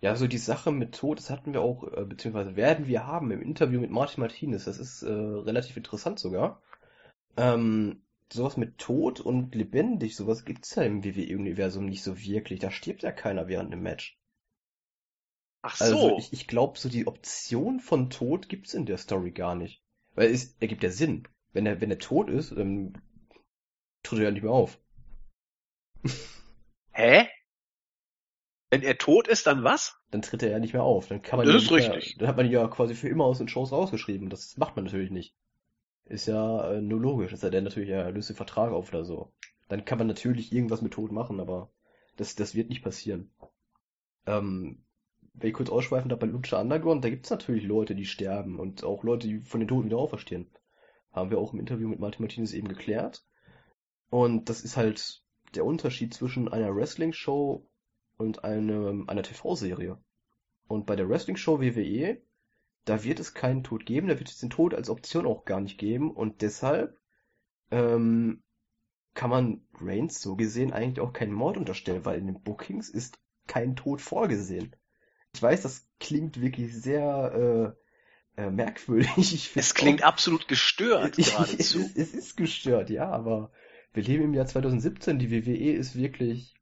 Speaker 3: Ja, so die Sache mit Tod, das hatten wir auch, äh, beziehungsweise werden wir haben im Interview mit Martin Martinez. Das ist äh, relativ interessant sogar. Ähm, sowas mit Tod und lebendig, sowas gibt's ja im WWE-Universum nicht so wirklich. Da stirbt ja keiner während einem Match.
Speaker 2: Ach
Speaker 3: Also
Speaker 2: so.
Speaker 3: ich, ich glaube, so die Option von Tod gibt's in der Story gar nicht. Weil es ergibt ja Sinn. Wenn er, wenn er tot ist, dann tritt er ja nicht mehr auf. [laughs]
Speaker 2: Hä? Wenn er tot ist, dann was?
Speaker 3: Dann tritt er ja nicht mehr auf. Dann kann man
Speaker 2: Das
Speaker 3: ihn
Speaker 2: ist
Speaker 3: mehr,
Speaker 2: richtig.
Speaker 3: Dann hat man ihn ja quasi für immer aus den Shows rausgeschrieben. Das macht man natürlich nicht. Ist ja äh, nur logisch, dass er dann natürlich ja löst den Vertrag auf oder so. Dann kann man natürlich irgendwas mit Tod machen, aber das, das wird nicht passieren. Ähm, wenn ich kurz ausschweifen darf, bei Lucha Underground, da gibt's natürlich Leute, die sterben und auch Leute, die von den Toten wieder auferstehen. Haben wir auch im Interview mit Martin Martinez eben geklärt. Und das ist halt der Unterschied zwischen einer Wrestling-Show und eine, einer TV-Serie. Und bei der Wrestling-Show WWE, da wird es keinen Tod geben, da wird es den Tod als Option auch gar nicht geben und deshalb ähm, kann man Reigns so gesehen eigentlich auch keinen Mord unterstellen, weil in den Bookings ist kein Tod vorgesehen. Ich weiß, das klingt wirklich sehr äh, äh, merkwürdig. [laughs]
Speaker 2: Es klingt
Speaker 3: auch-
Speaker 2: absolut gestört
Speaker 3: es,
Speaker 2: geradezu.
Speaker 3: ist, es ist gestört, ja, aber wir leben im Jahr 2017, die WWE ist wirklich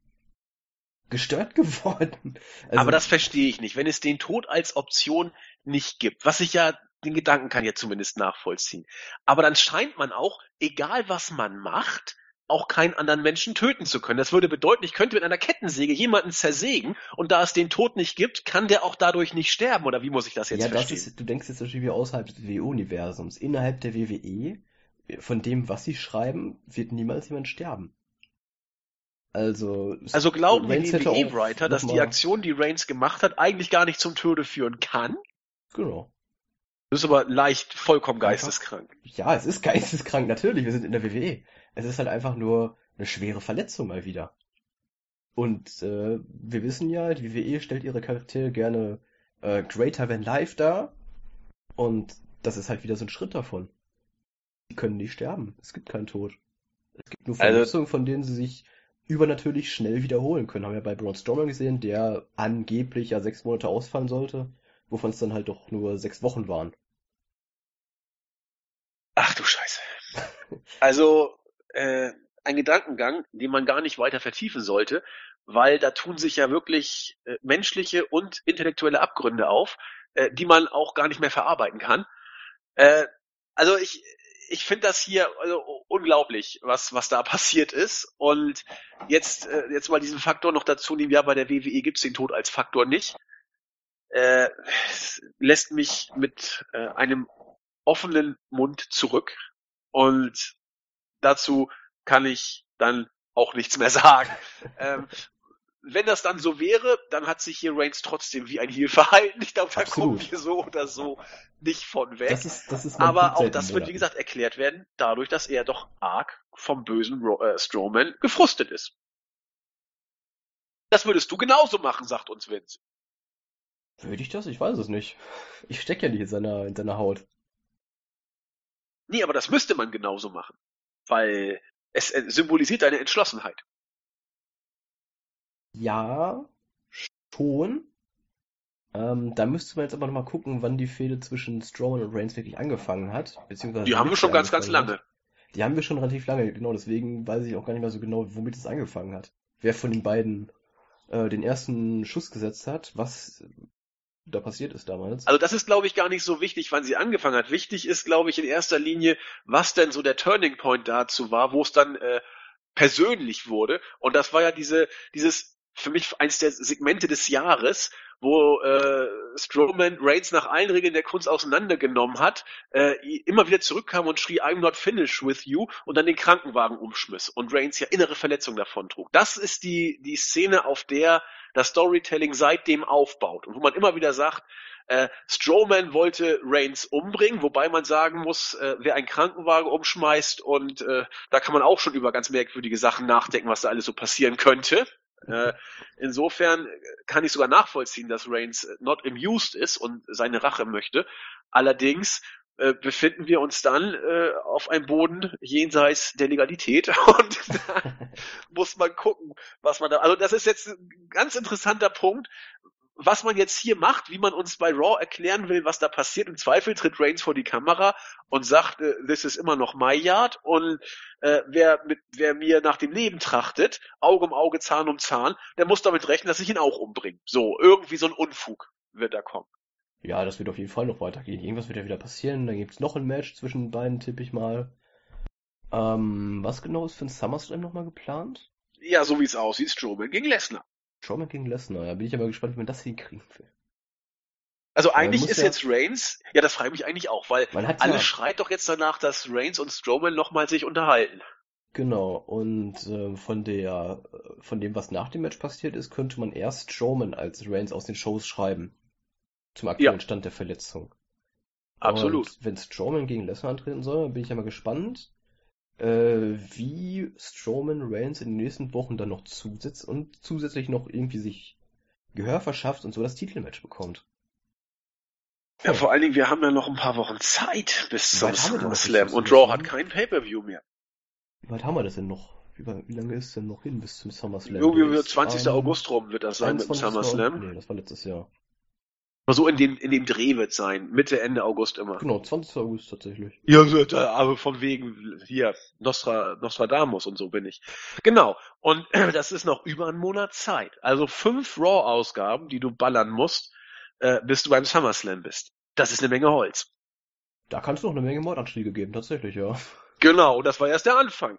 Speaker 3: gestört [laughs] geworden. Also,
Speaker 2: Aber das verstehe ich nicht. Wenn es den Tod als Option nicht gibt, was ich ja, den Gedanken kann ja zumindest nachvollziehen. Aber dann scheint man auch, egal was man macht, auch keinen anderen Menschen töten zu können. Das würde bedeuten, ich könnte mit einer Kettensäge jemanden zersägen und da es den Tod nicht gibt, kann der auch dadurch nicht sterben. Oder wie muss ich das jetzt
Speaker 3: ja, das
Speaker 2: verstehen?
Speaker 3: ist, du denkst jetzt natürlich außerhalb des WWE-Universums. Innerhalb der WWE, von dem, was sie schreiben, wird niemals jemand sterben. Also,
Speaker 2: also glauben die
Speaker 3: Reigns auch
Speaker 2: WWE-Writer, dass die Aktion, die Reigns gemacht hat, eigentlich gar nicht zum Tode führen kann?
Speaker 3: Genau.
Speaker 2: Das ist aber leicht vollkommen geisteskrank.
Speaker 3: Ja, es ist geisteskrank, natürlich, wir sind in der WWE. Es ist halt einfach nur eine schwere Verletzung mal wieder. Und äh, wir wissen ja, die WWE stellt ihre Charaktere gerne äh, greater than life dar. Und das ist halt wieder so ein Schritt davon. Die können nicht sterben. Es gibt keinen Tod. Es gibt nur
Speaker 2: Also-
Speaker 3: Verletzungen, von denen sie sich übernatürlich schnell wiederholen können. Haben wir bei Braun Strowman gesehen, der angeblich ja sechs Monate ausfallen sollte, wovon es dann halt doch nur sechs Wochen waren.
Speaker 2: Ach du Scheiße. Also äh, ein Gedankengang, den man gar nicht weiter vertiefen sollte, weil da tun sich ja wirklich äh, menschliche und intellektuelle Abgründe auf, äh, die man auch gar nicht mehr verarbeiten kann. Äh, also ich ich finde das hier also unglaublich, was was da [laughs] passiert ist. Und jetzt äh, jetzt mal diesen Faktor noch dazu nehmen. Ja, bei der WWE gibt's den Tod als Faktor nicht. Äh, lässt mich mit äh, einem offenen Mund zurück. Und dazu kann ich dann auch nichts mehr [laughs] sagen. ähm, wenn das dann so wäre, dann hat sich hier Reigns trotzdem wie ein Heel verhalten. Ich glaube, da kommen
Speaker 3: Absolut.
Speaker 2: wir so oder so nicht von weg.
Speaker 3: Das ist, das ist
Speaker 2: Aber auch das wird, wie gesagt, erklärt werden, dadurch, dass er doch arg vom bösen äh, Strowman gefrustet ist. Das würdest du genauso machen, sagt uns Vince.
Speaker 3: Würde ich das? Ich weiß es nicht. Ich stecke ja nicht in seiner, in seiner Haut.
Speaker 2: Nee, aber das müsste man genauso machen. Weil es äh, symbolisiert eine Entschlossenheit.
Speaker 3: Ja, schon. Ähm, da müsste man jetzt aber nochmal gucken, wann die Fehde zwischen Strowman und Reigns wirklich angefangen hat. Beziehungsweise
Speaker 2: Die haben wir schon ganz, ganz lange.
Speaker 3: Hat. Die haben wir schon relativ lange, genau. Deswegen weiß ich auch gar nicht mehr so genau, womit es angefangen hat. Wer von den beiden äh, den ersten Schuss gesetzt hat, was da passiert ist damals.
Speaker 2: Also das ist, glaube ich, gar nicht so wichtig, wann sie angefangen hat. Wichtig ist, glaube ich, in erster Linie, was denn so der Turning Point dazu war, wo es dann äh, persönlich wurde. Und das war ja diese, dieses für mich eins der Segmente des Jahres, wo äh, Strowman Reigns nach allen Regeln der Kunst auseinandergenommen hat, äh, immer wieder zurückkam und schrie I'm not finished with you und dann den Krankenwagen umschmiss und Reigns ja innere Verletzungen davon trug. Das ist die die Szene, auf der das Storytelling seitdem aufbaut und wo man immer wieder sagt, äh, Strowman wollte Reigns umbringen, wobei man sagen muss, äh, wer einen Krankenwagen umschmeißt und äh, da kann man auch schon über ganz merkwürdige Sachen nachdenken, was da alles so passieren könnte. Äh, insofern kann ich sogar nachvollziehen, dass Reigns not amused ist und seine Rache möchte. Allerdings äh, befinden wir uns dann äh, auf einem Boden jenseits der Legalität [laughs] und da [laughs] muss man gucken, was man da. Also das ist jetzt ein ganz interessanter Punkt, was man jetzt hier macht, wie man uns bei Raw erklären will, was da passiert. Im Zweifel tritt Reigns vor die Kamera und sagt, äh, this is immer noch my yard und äh, wer, mit, wer mir nach dem Leben trachtet, Auge um Auge, Zahn um Zahn, der muss damit rechnen, dass ich ihn auch umbringe. So, irgendwie so ein Unfug wird da kommen.
Speaker 3: Ja, das wird auf jeden Fall noch weitergehen. Irgendwas wird ja wieder passieren. Dann gibt's noch ein Match zwischen beiden, tippe ich mal. Ähm, was genau ist für ein SummerSlam nochmal geplant?
Speaker 2: Ja, so wie es aussieht, Strowman gegen Lesnar.
Speaker 3: Strowman gegen Lesnar. Ja, bin ich aber gespannt, wie man das hinkriegen will.
Speaker 2: Also eigentlich ist
Speaker 3: ja-
Speaker 2: jetzt Reigns, ja, das frage ich mich eigentlich auch, weil
Speaker 3: Man hat
Speaker 2: alles
Speaker 3: ja,
Speaker 2: schreit doch jetzt danach, dass Reigns und Strowman nochmal sich unterhalten.
Speaker 3: genau. Und ähm, von der, äh, von dem, was nach dem Match passiert ist, könnte man erst Strowman als Reigns aus den Shows schreiben. Zum aktuellen Stand der Verletzung.
Speaker 2: Absolut.
Speaker 3: Und wenn Strowman gegen Lesnar antreten soll, bin ich ja mal gespannt, äh, wie Strowman Reigns in den nächsten Wochen dann noch zusetzt und zusätzlich noch irgendwie sich Gehör verschafft und so das Titelmatch bekommt.
Speaker 2: Ja, vor allen Dingen, wir haben ja noch ein paar Wochen Zeit bis zum SummerSlam und Raw hat kein Pay-Per-View mehr.
Speaker 3: Wie weit haben wir das denn noch? Wie, wie lange ist denn noch hin bis zum SummerSlam?
Speaker 2: Irgendwie
Speaker 3: Der
Speaker 2: wird
Speaker 3: ist
Speaker 2: 20.
Speaker 3: am
Speaker 2: August rum wird das sein mit dem
Speaker 3: 21.
Speaker 2: SummerSlam.
Speaker 3: Nee, das war letztes Jahr.
Speaker 2: Aber so in dem, in dem Dreh wird sein, Mitte, Ende August immer.
Speaker 3: Genau, 20. August tatsächlich.
Speaker 2: Ja, aber von wegen hier Nostra, Nostradamus und so bin ich. Genau. Und [clears throat] das ist noch über einen Monat Zeit. Also fünf Raw-Ausgaben, die du ballern musst, äh, bis du beim SummerSlam bist. Das ist eine Menge Holz.
Speaker 3: Da kann es noch eine Menge Mordanschläge geben, tatsächlich, ja.
Speaker 2: Genau, und das war erst der Anfang.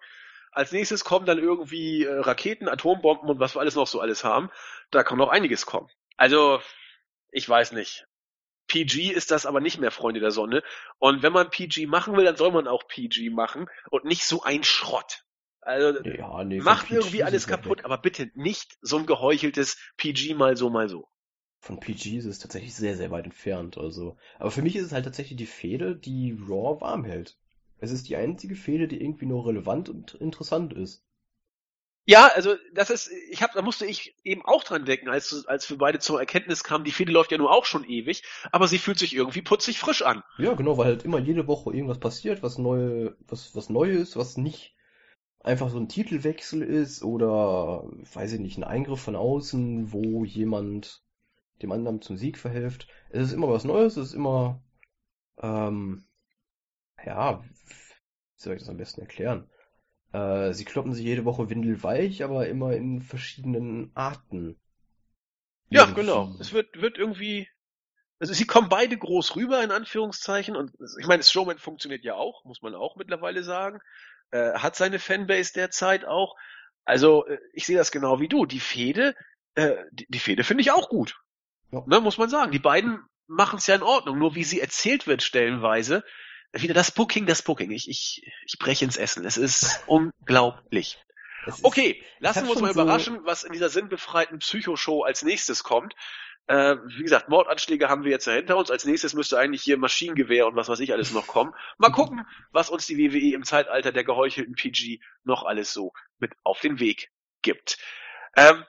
Speaker 2: Als nächstes kommen dann irgendwie äh, Raketen, Atombomben und was wir alles noch so alles haben. Da kann noch einiges kommen. Also, ich weiß nicht. PG ist das aber nicht mehr, Freunde der Sonne. Und wenn man PG machen will, dann soll man auch PG machen und nicht so ein Schrott. Also,
Speaker 3: Ja, nee,
Speaker 2: macht irgendwie alles kaputt,
Speaker 3: weg.
Speaker 2: aber bitte nicht so ein geheucheltes PG mal so, mal so.
Speaker 3: Von PG ist es tatsächlich sehr, sehr weit entfernt. Also, aber für mich ist es halt tatsächlich die Fehde, die Raw warm hält. Es ist die einzige Fehde, die irgendwie nur relevant und interessant ist.
Speaker 2: Ja, also das ist, ich habe, da musste ich eben auch dran denken, als, als wir beide zur Erkenntnis kamen, die Fehde läuft ja nur auch schon ewig, aber sie fühlt sich irgendwie putzig frisch an.
Speaker 3: Ja, genau, weil halt immer jede Woche irgendwas passiert, was neu, was, was Neues, was nicht einfach so ein Titelwechsel ist oder, weiß ich nicht, ein Eingriff von außen, wo jemand dem anderen zum Sieg verhilft. Es ist immer was Neues, es ist immer, ähm, ja, wie soll ich das am besten erklären? Äh, sie kloppen sich jede Woche windelweich, aber immer in verschiedenen Arten.
Speaker 2: Ja,
Speaker 3: Irgendwie.
Speaker 2: genau. Es wird, wird irgendwie, also sie kommen beide groß rüber, in Anführungszeichen, und ich meine, Strowman funktioniert ja auch, muss man auch mittlerweile sagen, äh, hat seine Fanbase derzeit auch. Also, äh, ich sehe das genau wie du. Die Fehde, äh, die, die Fehde finde ich auch gut.
Speaker 3: Ja.
Speaker 2: Ne, muss man sagen. Die beiden machen es ja in Ordnung, nur wie sie erzählt wird stellenweise, wieder das Booking, das Booking. Ich, ich, ich breche ins Essen. Es ist [laughs] unglaublich.
Speaker 3: Es ist-
Speaker 2: Okay, lassen wir uns mal
Speaker 3: so-
Speaker 2: überraschen, was in dieser sinnbefreiten Psychoshow als nächstes kommt. Äh, wie gesagt, Mordanschläge haben wir jetzt ja hinter uns. Als nächstes müsste eigentlich hier Maschinengewehr und was weiß ich alles noch kommen. Mal gucken, was uns die WWE im Zeitalter der geheuchelten PG noch alles so mit auf den Weg gibt. Ähm,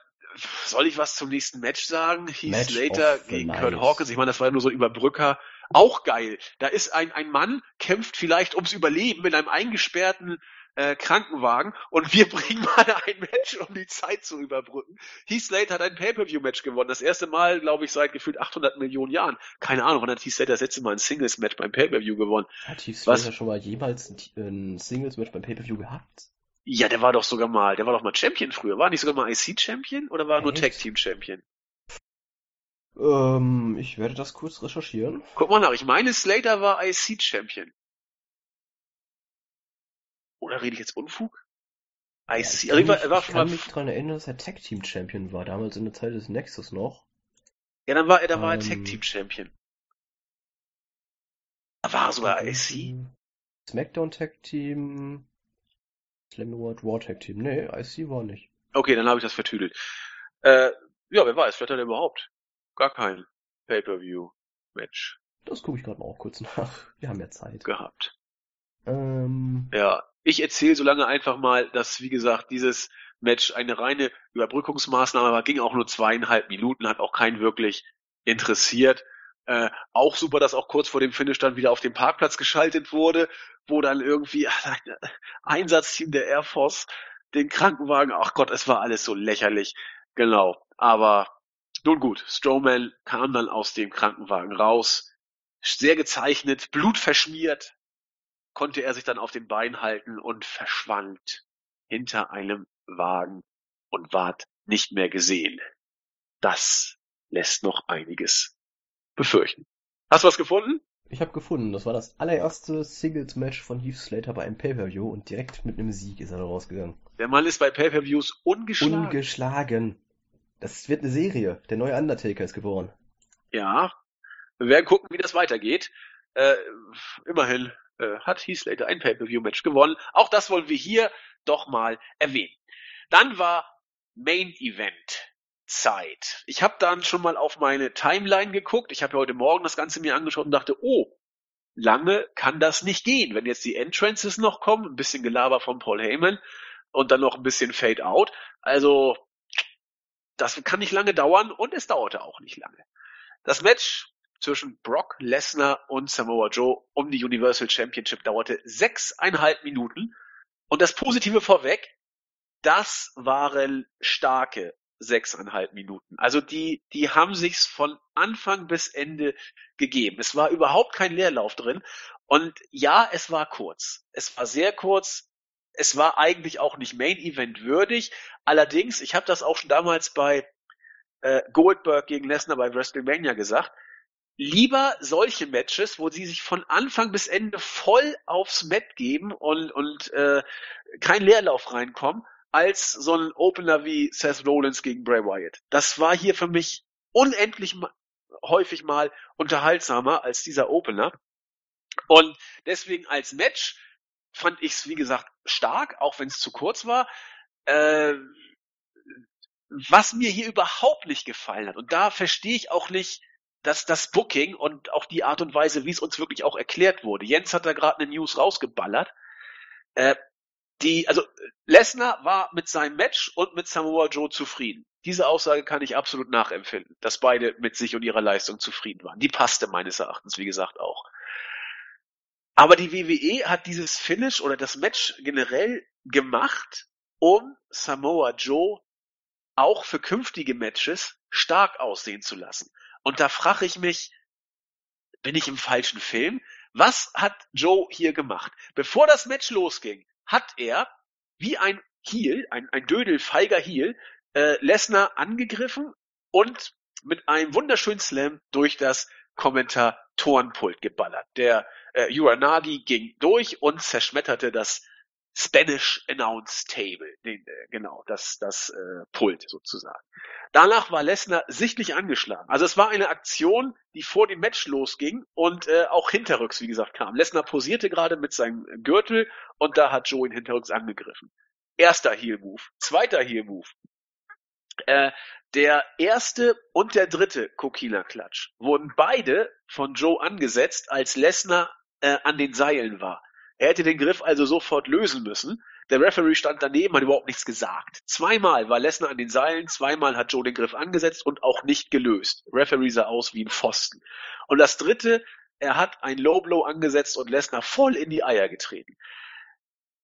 Speaker 2: soll ich was zum nächsten Match sagen? Heath
Speaker 3: Match
Speaker 2: Slater gegen
Speaker 3: night.
Speaker 2: Kurt Hawkins. Ich meine, das war ja nur so ein Überbrücker. Auch geil. Da ist ein, ein Mann, kämpft vielleicht ums Überleben in einem eingesperrten äh, Krankenwagen und wir [laughs] bringen mal ein Match, um die Zeit zu überbrücken. Heath Slater hat ein Pay-Per-View-Match gewonnen. Das erste Mal, glaube ich, seit gefühlt 800 Millionen Jahren. Keine Ahnung, wann hat Heath Slater das letzte Mal ein Singles-Match beim Pay-Per-View gewonnen?
Speaker 3: Hat Heath? Slater schon mal jemals ein, ein Singles-Match beim Pay-Per-View gehabt?
Speaker 2: Ja, der war doch sogar mal, der war doch mal Champion früher. War nicht sogar mal IC-Champion oder war er nur? Tag-Team-Champion?
Speaker 3: Ähm, ich werde das kurz recherchieren.
Speaker 2: Guck mal nach, ich meine, Slater war IC-Champion. Oder rede ich jetzt Unfug? IC,
Speaker 3: ich kann
Speaker 2: ich war,
Speaker 3: mich, ich kann mich dran erinnern, dass er Tag Team Champion war, damals in der Zeit des Nexus noch.
Speaker 2: ja, dann war er, da war er
Speaker 3: ähm,
Speaker 2: Tag-Team-Champion. Da war er sogar IC?
Speaker 3: Smackdown Tag Team, Slam Award War Tag Team. Nee, IC war nicht.
Speaker 2: Okay, dann habe ich das vertüdelt. Äh, ja, wer weiß, vielleicht hat er überhaupt gar kein Pay-Per-View-Match
Speaker 3: Das gucke ich gerade mal auch kurz nach. [laughs] Wir haben ja Zeit.
Speaker 2: gehabt.
Speaker 3: Ähm,
Speaker 2: Ja, ich erzähle so lange einfach mal, dass, wie gesagt, dieses Match eine reine Überbrückungsmaßnahme war, ging auch nur zweieinhalb Minuten, hat auch keinen wirklich interessiert. Äh, auch super, dass auch kurz vor dem Finish dann wieder auf dem Parkplatz geschaltet wurde, wo dann irgendwie ach, Einsatzteam der Air Force den Krankenwagen, ach Gott, es war alles so lächerlich. Genau. Aber nun gut, Strowman kam dann aus dem Krankenwagen raus, sehr gezeichnet, blutverschmiert, konnte er sich dann auf den Bein halten und verschwand hinter einem Wagen und ward nicht mehr gesehen. Das lässt noch einiges befürchten. Hast du was gefunden?
Speaker 3: Ich habe gefunden, das war das allererste Singles-Match von Heath Slater bei einem Pay-Per-View und direkt mit einem Sieg ist er rausgegangen.
Speaker 2: Der Mann ist bei Pay-Per-Views ungeschlagen.
Speaker 3: Ungeschlagen. Das wird eine Serie. Der neue Undertaker ist geboren.
Speaker 2: Ja. Wir werden gucken, wie das weitergeht. Äh, immerhin äh, hat Heath Slater ein Pay-Per-View-Match gewonnen. Auch das wollen wir hier doch mal erwähnen. Dann war Main Event. Zeit. Ich habe dann schon mal auf meine Timeline geguckt. Ich habe ja heute Morgen das Ganze mir angeschaut und dachte, oh, lange kann das nicht gehen. Wenn jetzt die Entrances noch kommen, ein bisschen Gelaber von Paul Heyman und dann noch ein bisschen Fade Out. Also, das kann nicht lange dauern und es dauerte auch nicht lange. Das Match zwischen Brock Lesnar und Samoa Joe um die Universal Championship dauerte sechseinhalb Minuten. Und das Positive vorweg, das waren starke sechseinhalb Minuten. Also die, die haben sich's von Anfang bis Ende gegeben. Es war überhaupt kein Leerlauf drin. Und ja, es war kurz. Es war sehr kurz. Es war eigentlich auch nicht Main Event würdig. Allerdings, ich habe das auch schon damals bei äh, Goldberg gegen Lesnar bei WrestleMania gesagt. Lieber solche Matches, wo sie sich von Anfang bis Ende voll aufs Mat geben und, und äh, kein Leerlauf reinkommen, als so ein Opener wie Seth Rollins gegen Bray Wyatt. Das war hier für mich unendlich häufig mal unterhaltsamer als dieser Opener. Und deswegen als Match fand ich es, wie gesagt, stark, auch wenn es zu kurz war. Äh, was mir hier überhaupt nicht gefallen hat, und da verstehe ich auch nicht, dass das Booking und auch die Art und Weise, wie es uns wirklich auch erklärt wurde. Jens hat da gerade eine News rausgeballert. Äh, die, also Lesnar war mit seinem Match und mit Samoa Joe zufrieden. Diese Aussage kann ich absolut nachempfinden, dass beide mit sich und ihrer Leistung zufrieden waren. Die passte meines Erachtens, wie gesagt, auch. Aber die WWE hat dieses Finish oder das Match generell gemacht, um Samoa Joe auch für künftige Matches stark aussehen zu lassen. Und da frage ich mich, bin ich im falschen Film? Was hat Joe hier gemacht? Bevor das Match losging, hat er wie ein Heel, ein, ein Dödel, feiger Heel, äh, Lesnar angegriffen und mit einem wunderschönen Slam durch das Kommentatorenpult geballert. Der äh, Uranagi ging durch und zerschmetterte das Spanish Announce Table, den, äh, genau, das, das äh, Pult sozusagen. Danach war Lesnar sichtlich angeschlagen. Also es war eine Aktion, die vor dem Match losging und äh, auch hinterrücks, wie gesagt, kam. Lesnar posierte gerade mit seinem Gürtel und da hat Joe ihn hinterrücks angegriffen. Erster Heel Move, zweiter Heel Move. Äh, der erste und der dritte Kokina Klatsch wurden beide von Joe angesetzt, als Lesnar äh, an den Seilen war. Er hätte den Griff also sofort lösen müssen. Der Referee stand daneben, hat überhaupt nichts gesagt. Zweimal war Lesnar an den Seilen, zweimal hat Joe den Griff angesetzt und auch nicht gelöst. Referee sah aus wie ein Pfosten. Und das dritte, er hat ein Low Blow angesetzt und Lesnar voll in die Eier getreten.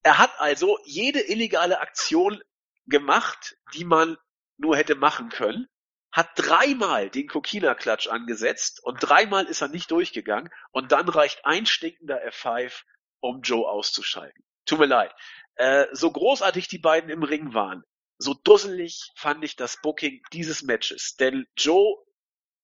Speaker 2: Er hat also jede illegale Aktion gemacht, die man nur hätte machen können, hat dreimal den Kokina-Klatsch angesetzt und dreimal ist er nicht durchgegangen und dann reicht ein stinkender F5 um Joe auszuschalten. Tut mir leid. Äh, so großartig die beiden im Ring waren, so dusselig fand ich das Booking dieses Matches. Denn Joe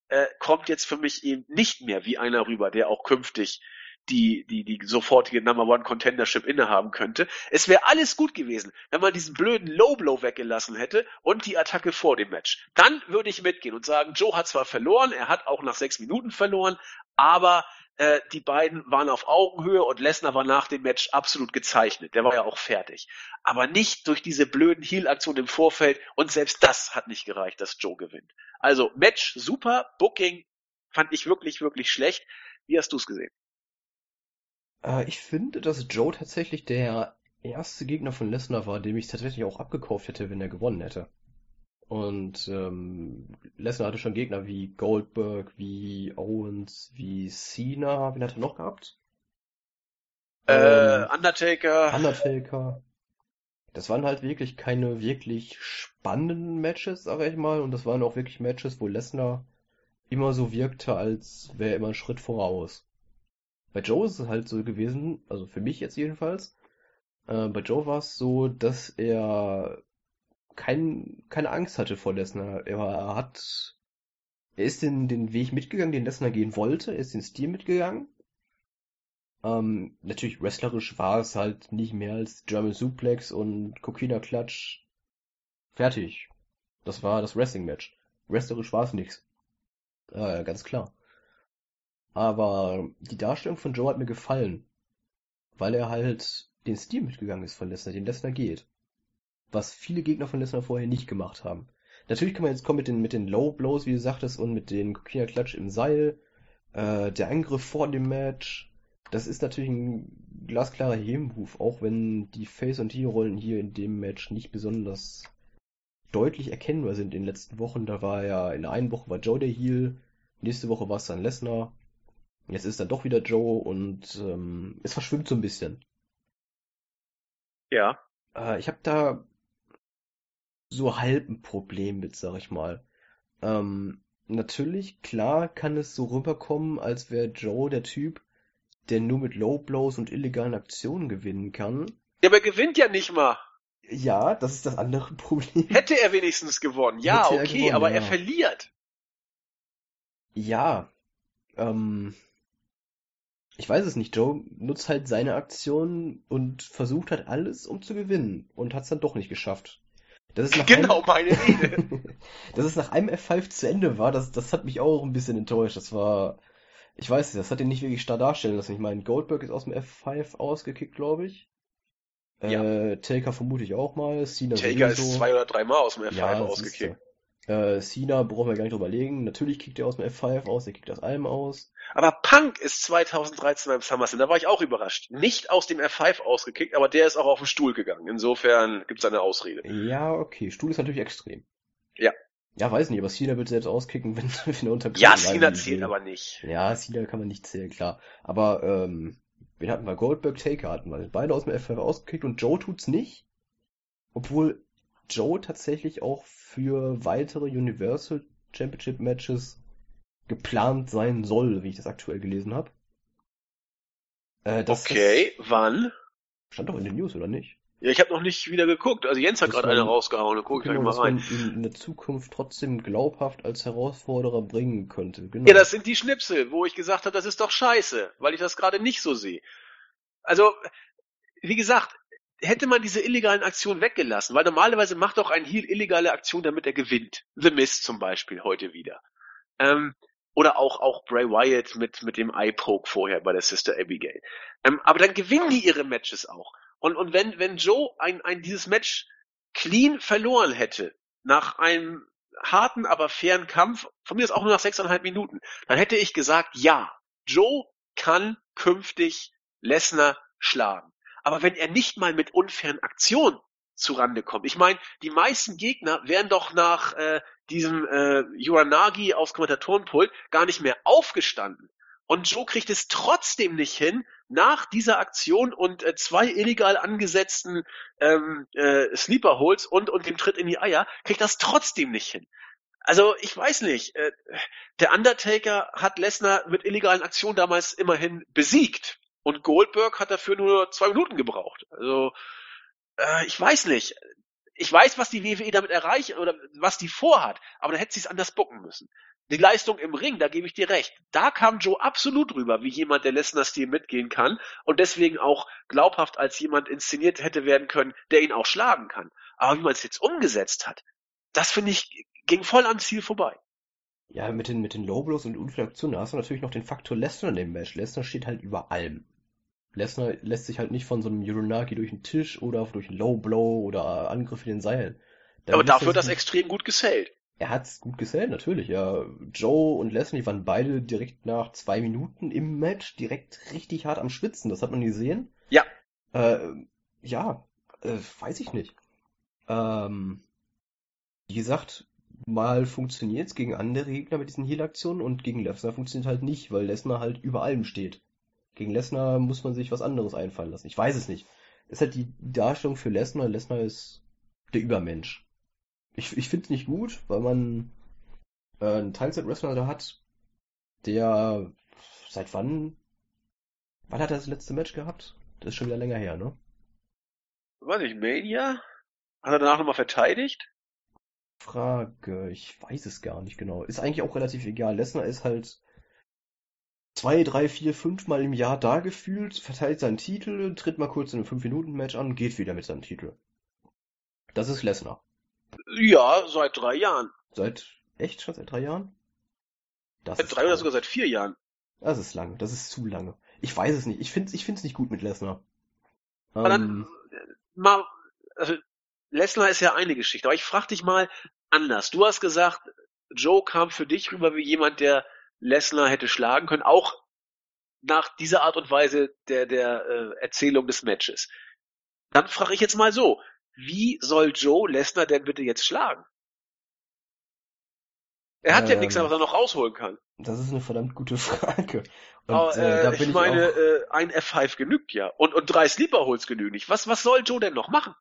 Speaker 2: äh, kommt jetzt für mich eben nicht mehr wie einer rüber, der auch künftig die, die, die sofortige Number One Contendership innehaben könnte. Es wäre alles gut gewesen, wenn man diesen blöden Low Blow weggelassen hätte und die Attacke vor dem Match. Dann würde ich mitgehen und sagen, Joe hat zwar verloren, er hat auch nach sechs Minuten verloren, aber äh, die beiden waren auf Augenhöhe und Lesnar war nach dem Match absolut gezeichnet. Der war ja auch fertig. Aber nicht durch diese blöden Heal-Aktionen im Vorfeld und selbst das hat nicht gereicht, dass Joe gewinnt. Also Match super, Booking fand ich wirklich, wirklich schlecht. Wie hast du es gesehen?
Speaker 3: Äh, ich finde, dass Joe tatsächlich der erste Gegner von Lesnar war, dem ich tatsächlich auch abgekauft hätte, wenn er gewonnen hätte. Und ähm, Lesnar hatte schon Gegner wie Goldberg, wie Owens, wie Cena. Wen hat er noch gehabt?
Speaker 2: Äh,
Speaker 3: Ähm,
Speaker 2: Undertaker.
Speaker 3: Undertaker. Das waren halt wirklich keine wirklich spannenden Matches, sag ich mal. Und das waren auch wirklich Matches, wo Lesnar immer so wirkte, als wäre er immer einen Schritt voraus. Bei Joe ist es halt so gewesen, also für mich jetzt jedenfalls, äh, bei Joe war es so, dass er kein, keine Angst hatte vor Lesnar. Er hat, er ist den, den Weg mitgegangen, den Lesnar gehen wollte, er ist den Stil mitgegangen. Ähm, natürlich wrestlerisch war es halt nicht mehr als German Suplex und Coquina Clutch. Fertig. Das war das Wrestling-Match. Wrestlerisch war es nichts. Äh, ganz klar. Aber die Darstellung von Joe hat mir gefallen. Weil er halt den Stil mitgegangen ist von Lesnar, den Lesnar geht. Was viele Gegner von Lesnar vorher nicht gemacht haben. Natürlich kann man jetzt kommen mit den, mit den Low Blows, wie du sagtest, und mit den Coquina Clutch im Seil. Äh, der Angriff vor dem Match. Das ist natürlich ein glasklarer Heel-Move, auch wenn die Face- und Heel-Rollen hier in dem Match nicht besonders deutlich erkennbar sind in den letzten Wochen. Da war ja, in der einen Woche war Joe der Heel, nächste Woche war es dann Lesnar. Jetzt ist dann doch wieder Joe und ähm, es verschwimmt so ein bisschen.
Speaker 2: Ja.
Speaker 3: Äh, ich habe da so halb ein Problem mit, sag ich mal. Ähm, natürlich, klar kann es so rüberkommen, als wäre Joe der Typ, der nur mit Low Blows und illegalen Aktionen gewinnen kann.
Speaker 2: Ja, aber er gewinnt ja nicht mal.
Speaker 3: Ja, das ist das andere [laughs] Problem.
Speaker 2: Hätte er wenigstens gewonnen. Ja, okay,
Speaker 3: gewonnen,
Speaker 2: aber
Speaker 3: ja.
Speaker 2: er verliert.
Speaker 3: Ja, ähm, ich weiß es nicht. Joe nutzt halt seine Aktion und versucht halt alles, um zu gewinnen und hat es dann doch nicht geschafft. Das ist nach
Speaker 2: Genau
Speaker 3: einem,
Speaker 2: meine Rede. [laughs]
Speaker 3: dass es nach einem F5 zu Ende war, das, das hat mich auch ein bisschen enttäuscht. Das war, ich weiß nicht, das hat ihn nicht wirklich stark darstellen lassen. Ich meine, Goldberg ist aus dem F5 ausgekickt, glaube ich.
Speaker 2: Ja.
Speaker 3: Äh, Taker vermute ich auch mal. Cena
Speaker 2: Taker ist zwei oder dreimal aus dem F5
Speaker 3: Ja,
Speaker 2: ausgekickt.
Speaker 3: Äh, Cena brauchen wir gar nicht drüber legen. Natürlich kickt er aus dem F5 aus, er kickt aus allem aus.
Speaker 2: Aber Punk ist 2013 beim SummerSlam, da war ich auch überrascht. Nicht aus dem F5 ausgekickt, aber der ist auch auf den Stuhl gegangen. Insofern gibt's eine Ausrede.
Speaker 3: Ja, okay. Stuhl ist natürlich extrem.
Speaker 2: Ja.
Speaker 3: Ja, weiß nicht, aber Cena wird selbst auskicken, [laughs] wenn, wenn er unter
Speaker 2: Ja, Cena zählt aber nicht.
Speaker 3: Ja, Cena kann man nicht zählen, klar. Aber, ähm, wen hatten wir? Goldberg, Taker hatten wir. Beide aus dem F5 ausgekickt und Joe tut's nicht. Obwohl Joe tatsächlich auch für weitere Universal Championship Matches geplant sein soll, wie ich das aktuell gelesen habe. Äh,
Speaker 2: okay, wann?
Speaker 3: das stand doch in den News, oder nicht?
Speaker 2: Ja, ich habe noch nicht wieder geguckt. Also Jens hat gerade eine rausgehauen, da gucke ich gleich
Speaker 3: Genau,
Speaker 2: mal
Speaker 3: dass man
Speaker 2: rein.
Speaker 3: ihn in der Zukunft trotzdem glaubhaft als Herausforderer bringen könnte. Genau.
Speaker 2: Ja, das sind die Schnipsel, wo ich gesagt habe, das ist doch scheiße, weil ich das gerade nicht so sehe. Also, wie gesagt, hätte man diese illegalen Aktionen weggelassen, weil normalerweise macht doch ein Heel illegale Aktion, damit er gewinnt. The Mist zum Beispiel heute wieder. Ähm, oder auch, auch Bray Wyatt mit, mit dem Eye-Poke vorher bei der Sister Abigail. Ähm, aber dann gewinnen die ihre Matches auch. Und, und wenn, wenn Joe ein, ein, dieses Match clean verloren hätte, nach einem harten, aber fairen Kampf, von mir ist auch nur nach sechseinhalb Minuten, dann hätte ich gesagt, ja, Joe kann künftig Lesnar schlagen. Aber wenn er nicht mal mit unfairen Aktionen zurande kommt, ich meine, die meisten Gegner wären doch nach äh, diesem äh, Uranagi aufs Kommentatorenpult gar nicht mehr aufgestanden. Und Joe kriegt es trotzdem nicht hin, nach dieser Aktion und äh, zwei illegal angesetzten ähm, äh, Sleeper Holes und, und dem Tritt in die Eier, kriegt das trotzdem nicht hin. Also ich weiß nicht. Äh, der Undertaker hat Lesnar mit illegalen Aktionen damals immerhin besiegt. Und Goldberg hat dafür nur zwei Minuten gebraucht. Also äh, ich weiß nicht. Ich weiß, was die WWE damit erreicht oder was die vorhat, aber da hätte sie es anders bucken müssen. Die Leistung im Ring, da gebe ich dir recht. Da kam Joe absolut rüber, wie jemand, der Lesnar-Stil mitgehen kann und deswegen auch glaubhaft als jemand inszeniert hätte werden können, der ihn auch schlagen kann. Aber wie man es jetzt umgesetzt hat, das finde ich, ging voll am Ziel vorbei.
Speaker 3: Ja, mit den, mit den Low Blows und unfairen Aktionen, hast du natürlich noch den Faktor Lesnar in dem Match. Lesnar steht halt über allem. Lesnar lässt sich halt nicht von so einem Uranagi durch den Tisch oder durch einen Low Blow oder Angriff in den Seilen. Da
Speaker 2: Aber
Speaker 3: er
Speaker 2: dafür
Speaker 3: sich
Speaker 2: das extrem gut gesellt.
Speaker 3: Er hat's gut gesellt, natürlich, ja. Joe und Lesnar, die waren beide direkt nach zwei Minuten im Match direkt richtig hart am Schwitzen. Das hat man gesehen.
Speaker 2: Ja.
Speaker 3: Äh, ja, äh, weiß ich nicht. Ähm, wie gesagt, mal funktioniert's gegen andere Gegner mit diesen Heal-Aktionen und gegen Lesnar funktioniert halt nicht, weil Lesnar halt über allem steht. Gegen Lesnar muss man sich was anderes einfallen lassen. Ich weiß es nicht. Ist halt die Darstellung für Lesnar. Lesnar ist der Übermensch. Ich, ich finde es nicht gut, weil man äh, einen Teilzeit-Wrestler da hat, der seit wann? Wann hat er das letzte Match gehabt? Das ist schon wieder länger her, ne?
Speaker 2: Weiß ich, Mania? Hat er danach nochmal verteidigt?
Speaker 3: Frage, ich weiß es gar nicht genau. Ist eigentlich auch relativ egal. Lesnar ist halt zwei, drei, vier, fünf Mal im Jahr da gefühlt, verteilt seinen Titel, tritt mal kurz in einem 5-Minuten-Match an, geht wieder mit seinem Titel. Das ist Lesnar.
Speaker 2: Ja, seit drei Jahren.
Speaker 3: Seit, echt schon seit drei Jahren?
Speaker 2: Das seit drei oder sogar seit vier Jahren.
Speaker 3: Das ist lange, das ist zu lange. Ich weiß es nicht. Ich finde ich find's nicht gut mit Lesnar.
Speaker 2: Aber ähm, dann, mal, also, Lesnar ist ja eine Geschichte, aber ich frage dich mal anders. Du hast gesagt, Joe kam für dich rüber wie jemand, der Lesnar hätte schlagen können, auch nach dieser Art und Weise der, der äh, Erzählung des Matches. Dann frage ich jetzt mal so, wie soll Joe Lesnar denn bitte jetzt schlagen? Er hat ähm, ja nichts, was er noch rausholen kann.
Speaker 3: Das ist eine verdammt gute [laughs] Frage.
Speaker 2: Und, Aber, äh, äh ich meine, ich äh, ein F5 genügt ja. Und, und drei Sleeper Holes genügen nicht. Was, was soll Joe denn noch machen?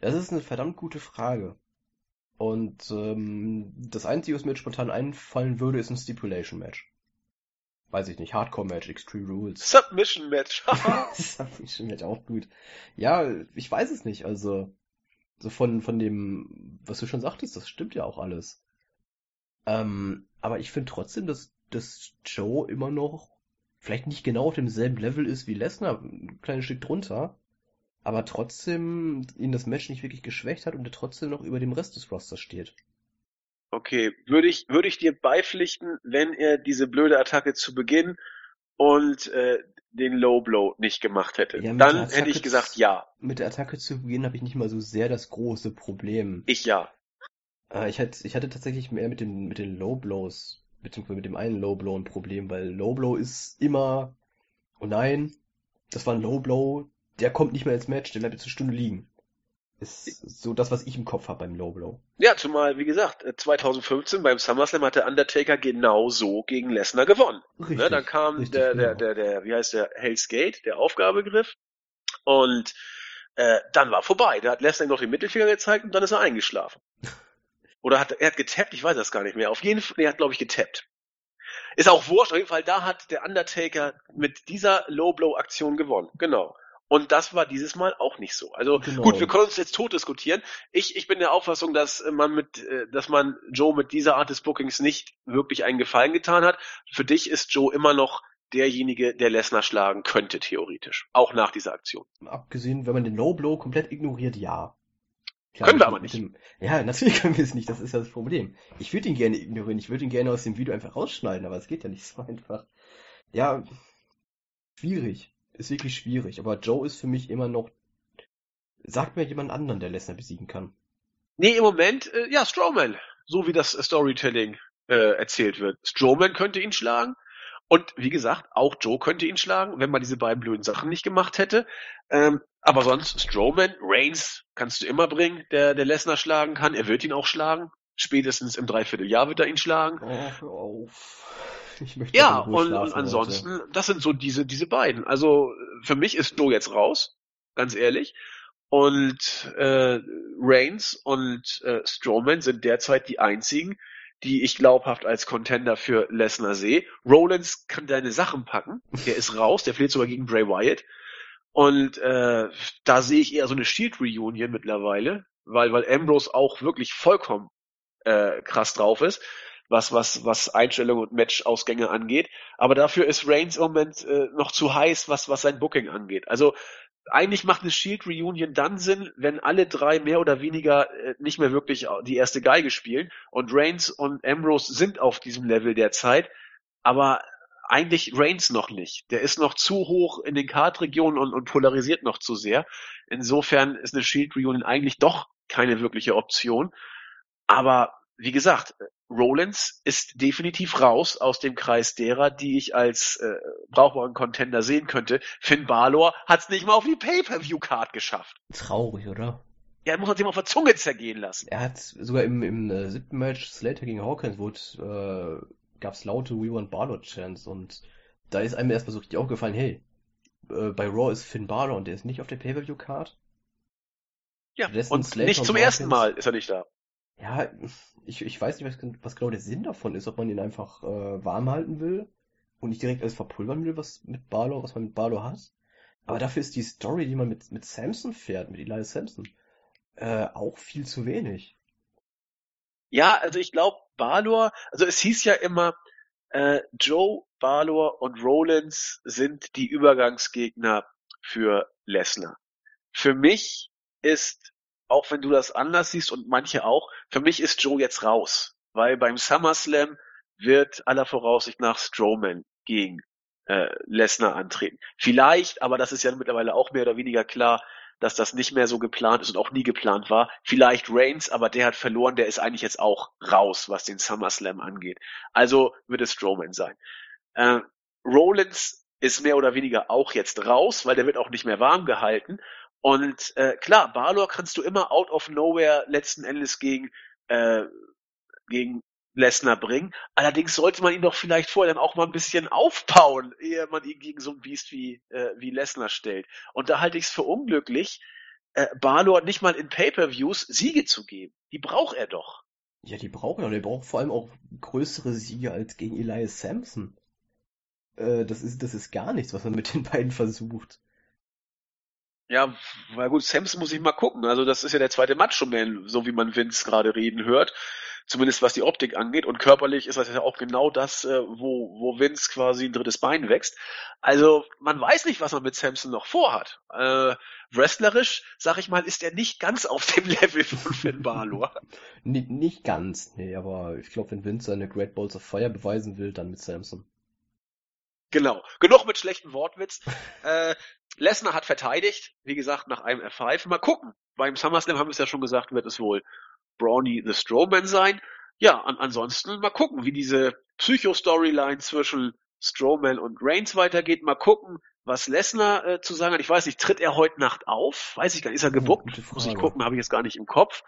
Speaker 3: Das ist eine verdammt gute Frage. Und ähm, das Einzige, was mir jetzt spontan einfallen würde, ist ein Stipulation-Match. Weiß ich nicht, Hardcore-Match, Extreme Rules.
Speaker 2: Submission-Match. [laughs] [laughs]
Speaker 3: Submission-Match, auch gut. Ja, ich weiß es nicht, also so von, von dem, was du schon sagtest, das stimmt ja auch alles. Ähm, aber ich finde trotzdem, dass, dass Joe immer noch vielleicht nicht genau auf demselben Level ist wie Lesnar, ein kleines Stück drunter, aber trotzdem ihn das Match nicht wirklich geschwächt hat und er trotzdem noch über dem Rest des Rosters steht.
Speaker 2: Okay, würde ich, würde ich dir beipflichten, wenn er diese blöde Attacke zu Beginn und äh, den Low Blow nicht gemacht hätte. Ja, Dann hätte ich gesagt ja.
Speaker 3: Mit der Attacke zu Beginn habe ich nicht mal so sehr das große Problem.
Speaker 2: Ich ja.
Speaker 3: Äh, ich, hatte, ich hatte tatsächlich mehr mit den, mit den Low Blows, beziehungsweise mit dem einen Low Blow ein Problem, weil Low Blow ist immer, oh nein, das war ein Low Blow, der kommt nicht mehr ins Match, der bleibt jetzt eine Stunde liegen. Ist so das, was ich im Kopf habe beim Low Blow.
Speaker 2: Ja, zumal, wie gesagt, 2015 äh, beim SummerSlam hat der Undertaker genau so gegen Lesnar gewonnen. Richtig, ne, dann kam richtig, der, der, genau. der, der, wie heißt der, Hell's Gate, der Aufgabegriff. Und äh, dann war vorbei. Da hat Lesnar noch den Mittelfinger gezeigt und dann ist er eingeschlafen. [laughs] Oder hat er hat getappt, ich weiß das gar nicht mehr. Auf jeden Fall, er hat, glaube ich, getappt. Ist auch wurscht, auf jeden Fall, da hat der Undertaker mit dieser Low-Blow-Aktion gewonnen. Genau. Und das war dieses Mal auch nicht so. Also genau. gut, wir können uns jetzt tot diskutieren. Ich, ich bin der Auffassung, dass man mit, äh, dass man Joe mit dieser Art des Bookings nicht wirklich einen Gefallen getan hat. Für dich ist Joe immer noch derjenige, der Lesnar schlagen könnte, theoretisch. Auch nach dieser Aktion.
Speaker 3: Abgesehen, wenn man den Low Blow komplett ignoriert, ja.
Speaker 2: Klar, können wir aber nicht.
Speaker 3: Dem, ja, natürlich können wir es nicht, das ist ja das Problem. Ich würde ihn gerne ignorieren, ich würde ihn gerne aus dem Video einfach rausschneiden, aber es geht ja nicht so einfach. Ja, schwierig ist wirklich schwierig. Aber Joe ist für mich immer noch. Sagt mir jemand anderen, der Lesnar besiegen kann.
Speaker 2: Nee, im Moment, äh, ja, Strowman. So wie das Storytelling äh, erzählt wird. Strowman könnte ihn schlagen. Und wie gesagt, auch Joe könnte ihn schlagen, wenn man diese beiden blöden Sachen nicht gemacht hätte. Ähm, aber sonst, Strowman, Reigns kannst du immer bringen, der, der Lesnar schlagen kann. Er wird ihn auch schlagen. Spätestens im Dreivierteljahr wird er ihn schlagen. Oh, auf. [laughs] Ich möchte ja, und, und ansonsten, heute. das sind so diese, diese beiden. Also für mich ist Joe jetzt raus, ganz ehrlich. Und äh, Reigns und äh, Strowman sind derzeit die einzigen, die ich glaubhaft als Contender für Lesnar sehe. Rollins kann deine Sachen packen. Der ist raus, der fehlt sogar gegen Bray Wyatt. Und äh, da sehe ich eher so eine Shield Reunion mittlerweile, weil weil Ambrose auch wirklich vollkommen äh, krass drauf ist was, was, was Einstellungen und Matchausgänge angeht. Aber dafür ist Reigns im Moment äh, noch zu heiß, was, was sein Booking angeht. Also eigentlich macht eine Shield Reunion dann Sinn, wenn alle drei mehr oder weniger äh, nicht mehr wirklich die erste Geige spielen. Und Reigns und Ambrose sind auf diesem Level derzeit. Aber eigentlich Reigns noch nicht. Der ist noch zu hoch in den Kartregionen und, und polarisiert noch zu sehr. Insofern ist eine Shield Reunion eigentlich doch keine wirkliche Option. Aber wie gesagt, Rollins ist definitiv raus aus dem Kreis derer, die ich als äh, brauchbaren Contender sehen könnte. Finn Balor hat es nicht mal auf die Pay-Per-View-Card geschafft.
Speaker 3: Traurig, oder?
Speaker 2: Ja, er muss man sich mal auf der Zunge zergehen lassen.
Speaker 3: Er hat sogar im, im äh, siebten Match Slater gegen Hawkins, wo äh, gab's laute We Want Balor Chants und da ist einem erstmal so richtig aufgefallen, hey, äh, bei Raw ist Finn Balor und der ist nicht auf der Pay-Per-View-Card.
Speaker 2: Ja,
Speaker 3: Stattdessen
Speaker 2: und
Speaker 3: Slater
Speaker 2: nicht
Speaker 3: und
Speaker 2: zum ersten
Speaker 3: Hawkins.
Speaker 2: Mal ist er nicht da.
Speaker 3: Ja, ich, ich weiß nicht, was, was genau der Sinn davon ist, ob man ihn einfach äh, warm halten will und nicht direkt alles verpulvern will, was mit Balor, was man mit Balor hat. Aber dafür ist die Story, die man mit, mit Samson fährt, mit Elias Samson, äh, auch viel zu wenig.
Speaker 2: Ja, also ich glaube, Balor, also es hieß ja immer, äh, Joe, Balor und Rollins sind die Übergangsgegner für Lesnar. Für mich ist, auch wenn du das anders siehst und manche auch, für mich ist Joe jetzt raus, weil beim SummerSlam wird aller Voraussicht nach Strowman gegen äh, Lesnar antreten. Vielleicht, aber das ist ja mittlerweile auch mehr oder weniger klar, dass das nicht mehr so geplant ist und auch nie geplant war. Vielleicht Reigns, aber der hat verloren, der ist eigentlich jetzt auch raus, was den SummerSlam angeht. Also wird es Strowman sein. Äh, Rollins ist mehr oder weniger auch jetzt raus, weil der wird auch nicht mehr warm gehalten. Und äh, klar, Balor kannst du immer out of nowhere letzten Endes gegen äh, gegen Lesnar bringen. Allerdings sollte man ihn doch vielleicht vorher dann auch mal ein bisschen aufbauen, ehe man ihn gegen so ein Biest wie, äh, wie Lesnar stellt. Und da halte ich es für unglücklich, äh, Balor nicht mal in Pay-Per-Views Siege zu geben. Die braucht er doch.
Speaker 3: Ja, die brauchen er. Der braucht vor allem auch größere Siege als gegen Elias Sampson. Äh, das ist, das ist gar nichts, was man mit den beiden versucht.
Speaker 2: Ja, weil gut, Samson muss ich mal gucken. Also das ist ja der zweite Macho-Man, so wie man Vince gerade reden hört. Zumindest was die Optik angeht. Und körperlich ist das ja auch genau das, äh, wo, wo Vince quasi ein drittes Bein wächst. Also man weiß nicht, was man mit Samson noch vorhat. Äh, wrestlerisch, sag ich mal, ist er nicht ganz auf dem [laughs] Level von Finn Balor. [laughs]
Speaker 3: Ni- nicht ganz, nee, aber ich glaube, wenn Vince seine Great Balls of Fire beweisen will, dann mit Samson.
Speaker 2: Genau. Genug mit schlechten Wortwitz. [laughs] äh, Lesnar hat verteidigt, wie gesagt, nach einem F5. Mal gucken. Beim SummerSlam haben wir es ja schon gesagt, wird es wohl Brawny the Strowman sein. Ja, an, ansonsten mal gucken, wie diese Psycho-Storyline zwischen Strowman und Reigns weitergeht. Mal gucken, was Lesnar äh, zu sagen hat. Ich weiß nicht, tritt er heute Nacht auf? Weiß ich gar nicht. Ist er gebuckt?
Speaker 3: Gute
Speaker 2: Muss ich gucken, habe ich jetzt gar nicht im Kopf.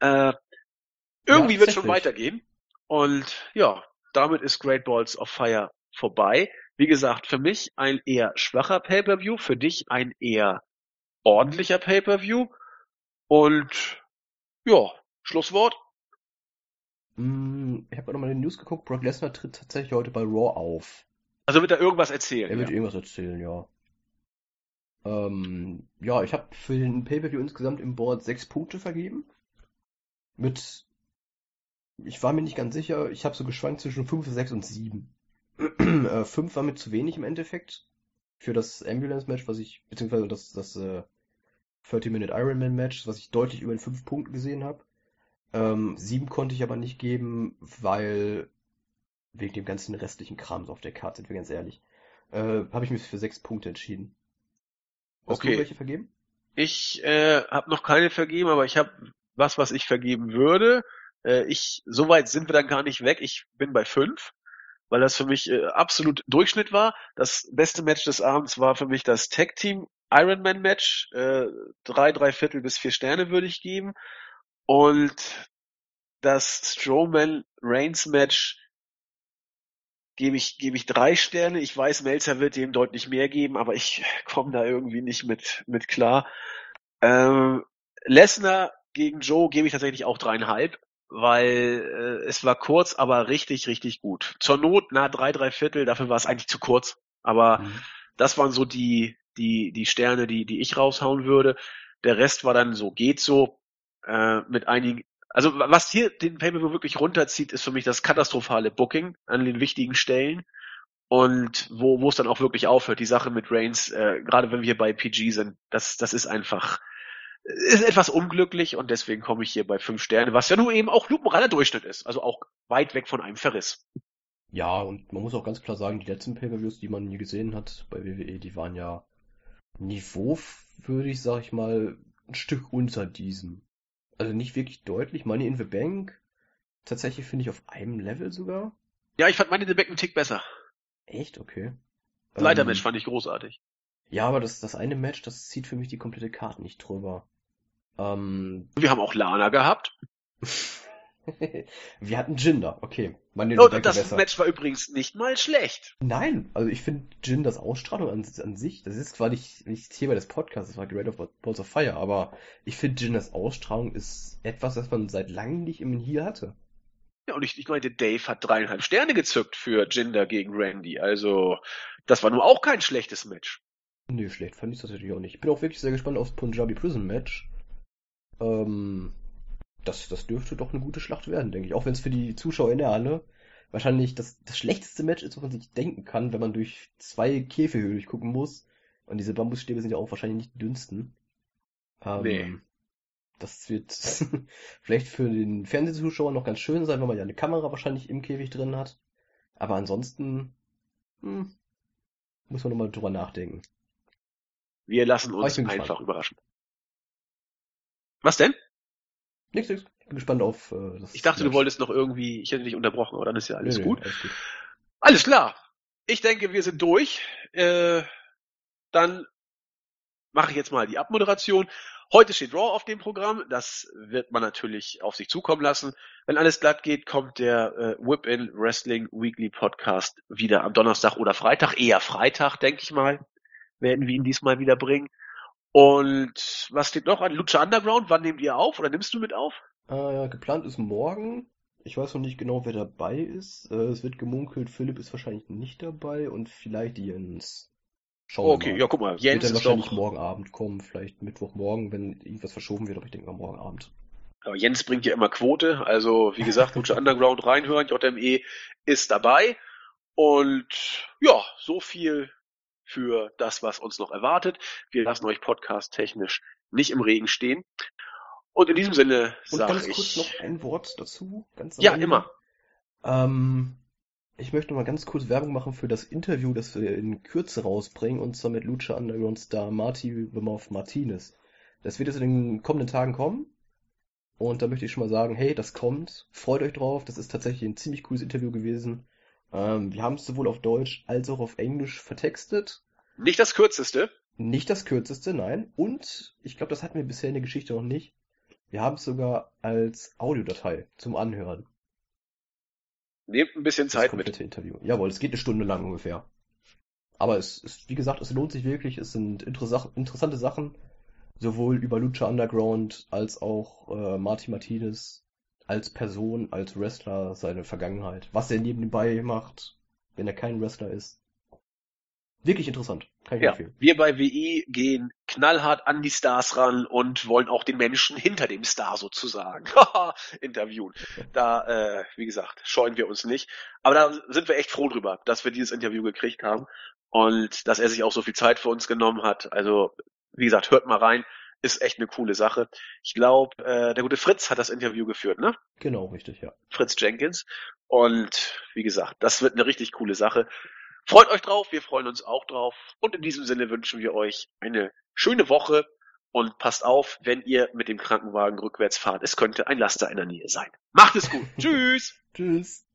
Speaker 2: Äh, irgendwie wird schon weitergehen. Und ja, damit ist Great Balls of Fire vorbei. Wie gesagt, für mich ein eher schwacher Pay-Per-View, für dich ein eher ordentlicher Pay-Per-View. Und ja, Schlusswort.
Speaker 3: Mm, ich habe gerade mal in den News geguckt, Brock Lesnar tritt tatsächlich heute bei Raw auf.
Speaker 2: Also wird er irgendwas erzählen.
Speaker 3: Er wird
Speaker 2: ja.
Speaker 3: irgendwas erzählen, ja. Ähm, ja, ich habe für den Pay-Per-View insgesamt im Board sechs Punkte vergeben. Mit, ich war mir nicht ganz sicher, ich habe so geschwankt zwischen 5, 6 und 7. [clears throat] äh, 5 war mir zu wenig im Endeffekt für das Ambulance-Match, was ich, beziehungsweise das, das äh, 30-Minute Ironman-Match, was ich deutlich über den 5 Punkten gesehen habe. Ähm, 7 konnte ich aber nicht geben, weil wegen dem ganzen restlichen Kram so auf der Karte, sind wir ganz ehrlich. Äh, habe ich mich für 6 Punkte entschieden. Hast
Speaker 2: Okay.
Speaker 3: du welche vergeben?
Speaker 2: Ich äh, habe noch keine vergeben, aber ich habe was, was ich vergeben würde. Äh, ich, so weit sind wir dann gar nicht weg. Ich bin bei fünf, weil das für mich äh, absolut Durchschnitt war. Das beste Match des Abends war für mich das Tag Team Ironman Match. Äh, drei, drei Viertel bis vier Sterne würde ich geben. Und das Strowman Reigns Match gebe ich, gebe ich drei Sterne. Ich weiß, Melzer wird dem deutlich mehr geben, aber ich [laughs] komme da irgendwie nicht mit, mit klar. Ähm, Lesnar gegen Joe gebe ich tatsächlich auch dreieinhalb, weil äh, es war kurz, aber richtig, richtig gut. Zur Not, na, drei, drei Viertel, dafür war es eigentlich zu kurz. Aber
Speaker 3: Mhm.
Speaker 2: das waren so die, die, die Sterne, die, die ich raushauen würde. Der Rest war dann so, geht so, äh, mit einigen, also was hier den Pay-Per-View wirklich runterzieht, ist für mich das katastrophale Booking an den wichtigen Stellen. Und wo, wo es dann auch wirklich aufhört, die Sache mit Reigns, äh, gerade wenn wir bei PG sind, das, das ist einfach, ist etwas unglücklich und deswegen komme ich hier bei fünf Sterne, was ja nur eben auch lupenreiner Durchschnitt ist, also auch weit weg von einem Verriss.
Speaker 3: Ja, und man muss auch ganz klar sagen, die letzten Pay-Per-Views, die man nie gesehen hat bei WWE, die waren ja niveauwürdig, sag ich mal, ein Stück unter diesem. Also nicht wirklich deutlich. Money in the Bank tatsächlich finde ich auf einem Level sogar.
Speaker 2: Ja, ich fand meine The Back einen Tick besser.
Speaker 3: Echt? Okay.
Speaker 2: Leitermatch
Speaker 3: Ähm,
Speaker 2: fand ich großartig.
Speaker 3: Ja, aber das, das eine Match, das zieht für mich die komplette Karte nicht drüber. Ähm,
Speaker 2: Wir haben auch Lana gehabt. [laughs]
Speaker 3: wir hatten Jinder, okay.
Speaker 2: Und
Speaker 3: Rebecca
Speaker 2: das
Speaker 3: besser.
Speaker 2: Match war übrigens nicht mal schlecht.
Speaker 3: Nein, also ich finde Jinders Ausstrahlung an, an sich, das ist zwar nicht, nicht Thema des Podcasts, das war Great of Balls of Fire, aber ich finde Jinders Ausstrahlung ist etwas, das man seit langem nicht im Heel hatte.
Speaker 2: Ja, und ich, ich meinte, Dave hat dreieinhalb Sterne gezückt für Jinder gegen Randy. Also, das war nun auch kein schlechtes Match.
Speaker 3: Nö, schlecht fand ich das natürlich auch nicht. Ich bin auch wirklich sehr gespannt aufs Punjabi Prison Match. Ähm, das, das dürfte doch eine gute Schlacht werden, denke ich. Auch wenn es für die Zuschauer in der Halle wahrscheinlich das, das schlechteste Match ist, was man sich denken kann, wenn man durch zwei Käfige durchgucken muss. Und diese Bambusstäbe sind ja auch wahrscheinlich nicht die dünnsten. Ähm,
Speaker 2: Nee.
Speaker 3: Das wird [laughs] vielleicht für den Fernsehzuschauer noch ganz schön sein, wenn man ja eine Kamera wahrscheinlich im Käfig drin hat. Aber ansonsten hm, muss man nochmal drüber nachdenken.
Speaker 2: Wir lassen uns einfach überraschen. Was denn?
Speaker 3: Nix, nix. Ich bin gespannt auf äh, das
Speaker 2: Ich dachte, du
Speaker 3: Match.
Speaker 2: wolltest noch irgendwie, ich hätte dich unterbrochen, aber dann ist ja alles
Speaker 3: nö,
Speaker 2: gut.
Speaker 3: Alles gut.
Speaker 2: Alles klar. Ich denke, wir sind durch. Äh, dann mache ich jetzt mal die Abmoderation. Heute steht Raw auf dem Programm. Das wird man natürlich auf sich zukommen lassen. Wenn alles glatt geht, kommt der äh, Whip-In Wrestling Weekly Podcast wieder am Donnerstag oder Freitag. Eher Freitag, denke ich mal, werden wir ihn diesmal wieder bringen. Und was steht noch an? Lucha Underground, wann nehmt ihr auf oder nimmst du mit auf?
Speaker 3: Äh, geplant ist morgen. Ich weiß noch nicht genau, wer dabei ist. Äh, es wird gemunkelt, Philipp ist wahrscheinlich nicht dabei und vielleicht Jens. Schauen wir
Speaker 2: Okay,
Speaker 3: mal.
Speaker 2: ja, guck mal,
Speaker 3: Wird
Speaker 2: Jens
Speaker 3: dann
Speaker 2: ist
Speaker 3: wahrscheinlich
Speaker 2: doch,
Speaker 3: morgen Abend kommen, vielleicht Mittwochmorgen, wenn irgendwas verschoben wird, aber ich denke mal morgen Abend.
Speaker 2: Aber Jens bringt ja immer Quote, also wie gesagt, Lucha Underground reinhören, JME ist dabei. Und ja, so viel für das, was uns noch erwartet. Wir lassen euch podcast-technisch nicht im Regen stehen. Und in diesem Sinne
Speaker 3: Und
Speaker 2: sage
Speaker 3: ganz kurz
Speaker 2: ich.
Speaker 3: noch ein Wort dazu.
Speaker 2: Ja,
Speaker 3: Ende.
Speaker 2: immer.
Speaker 3: Ähm, ich möchte mal ganz kurz Werbung machen für das Interview, das wir in Kürze rausbringen, und zwar mit Lucha Underground Star Marty Bemov Martinez. Das wird jetzt in den kommenden Tagen kommen. Und da möchte ich schon mal sagen, hey, das kommt. Freut euch drauf. Das ist tatsächlich ein ziemlich cooles Interview gewesen. Ähm, wir haben es sowohl auf Deutsch als auch auf Englisch vertextet.
Speaker 2: Nicht das kürzeste.
Speaker 3: Nicht das kürzeste, nein. Und ich glaube, das hatten wir bisher in der Geschichte noch nicht. Wir haben es sogar als Audiodatei zum Anhören.
Speaker 2: Nehmt ein bisschen
Speaker 3: Das
Speaker 2: Zeit mit.
Speaker 3: komplette Interview. Jawohl, es geht eine Stunde lang ungefähr. Aber es ist, wie gesagt, es lohnt sich wirklich. Es sind interessa interessante Sachen, sowohl über Lucha Underground als auch äh, Marty Martinez als Person, als Wrestler, seine Vergangenheit, was er nebenbei macht, wenn er kein Wrestler ist. Wirklich interessant. Kann ich
Speaker 2: Ja,
Speaker 3: empfehlen.
Speaker 2: wir bei WI gehen knallhart an die Stars ran und wollen auch den Menschen hinter dem Star sozusagen [laughs] interviewen. Da, äh, wie gesagt, scheuen wir uns nicht. Aber da sind wir echt froh drüber, dass wir dieses Interview gekriegt haben und dass er sich auch so viel Zeit für uns genommen hat. Also, wie gesagt, hört mal rein. Ist echt eine coole Sache. Ich glaube, äh, der gute Fritz hat das Interview geführt, ne?
Speaker 3: Genau, richtig, ja.
Speaker 2: Fritz Jenkins. Und wie gesagt, das wird eine richtig coole Sache. Freut euch drauf, wir freuen uns auch drauf. Und in diesem Sinne wünschen wir euch eine schöne Woche und passt auf, wenn ihr mit dem Krankenwagen rückwärts fahrt. Es könnte ein Laster in der Nähe sein. Macht es gut. [laughs] Tschüss.
Speaker 3: Tschüss.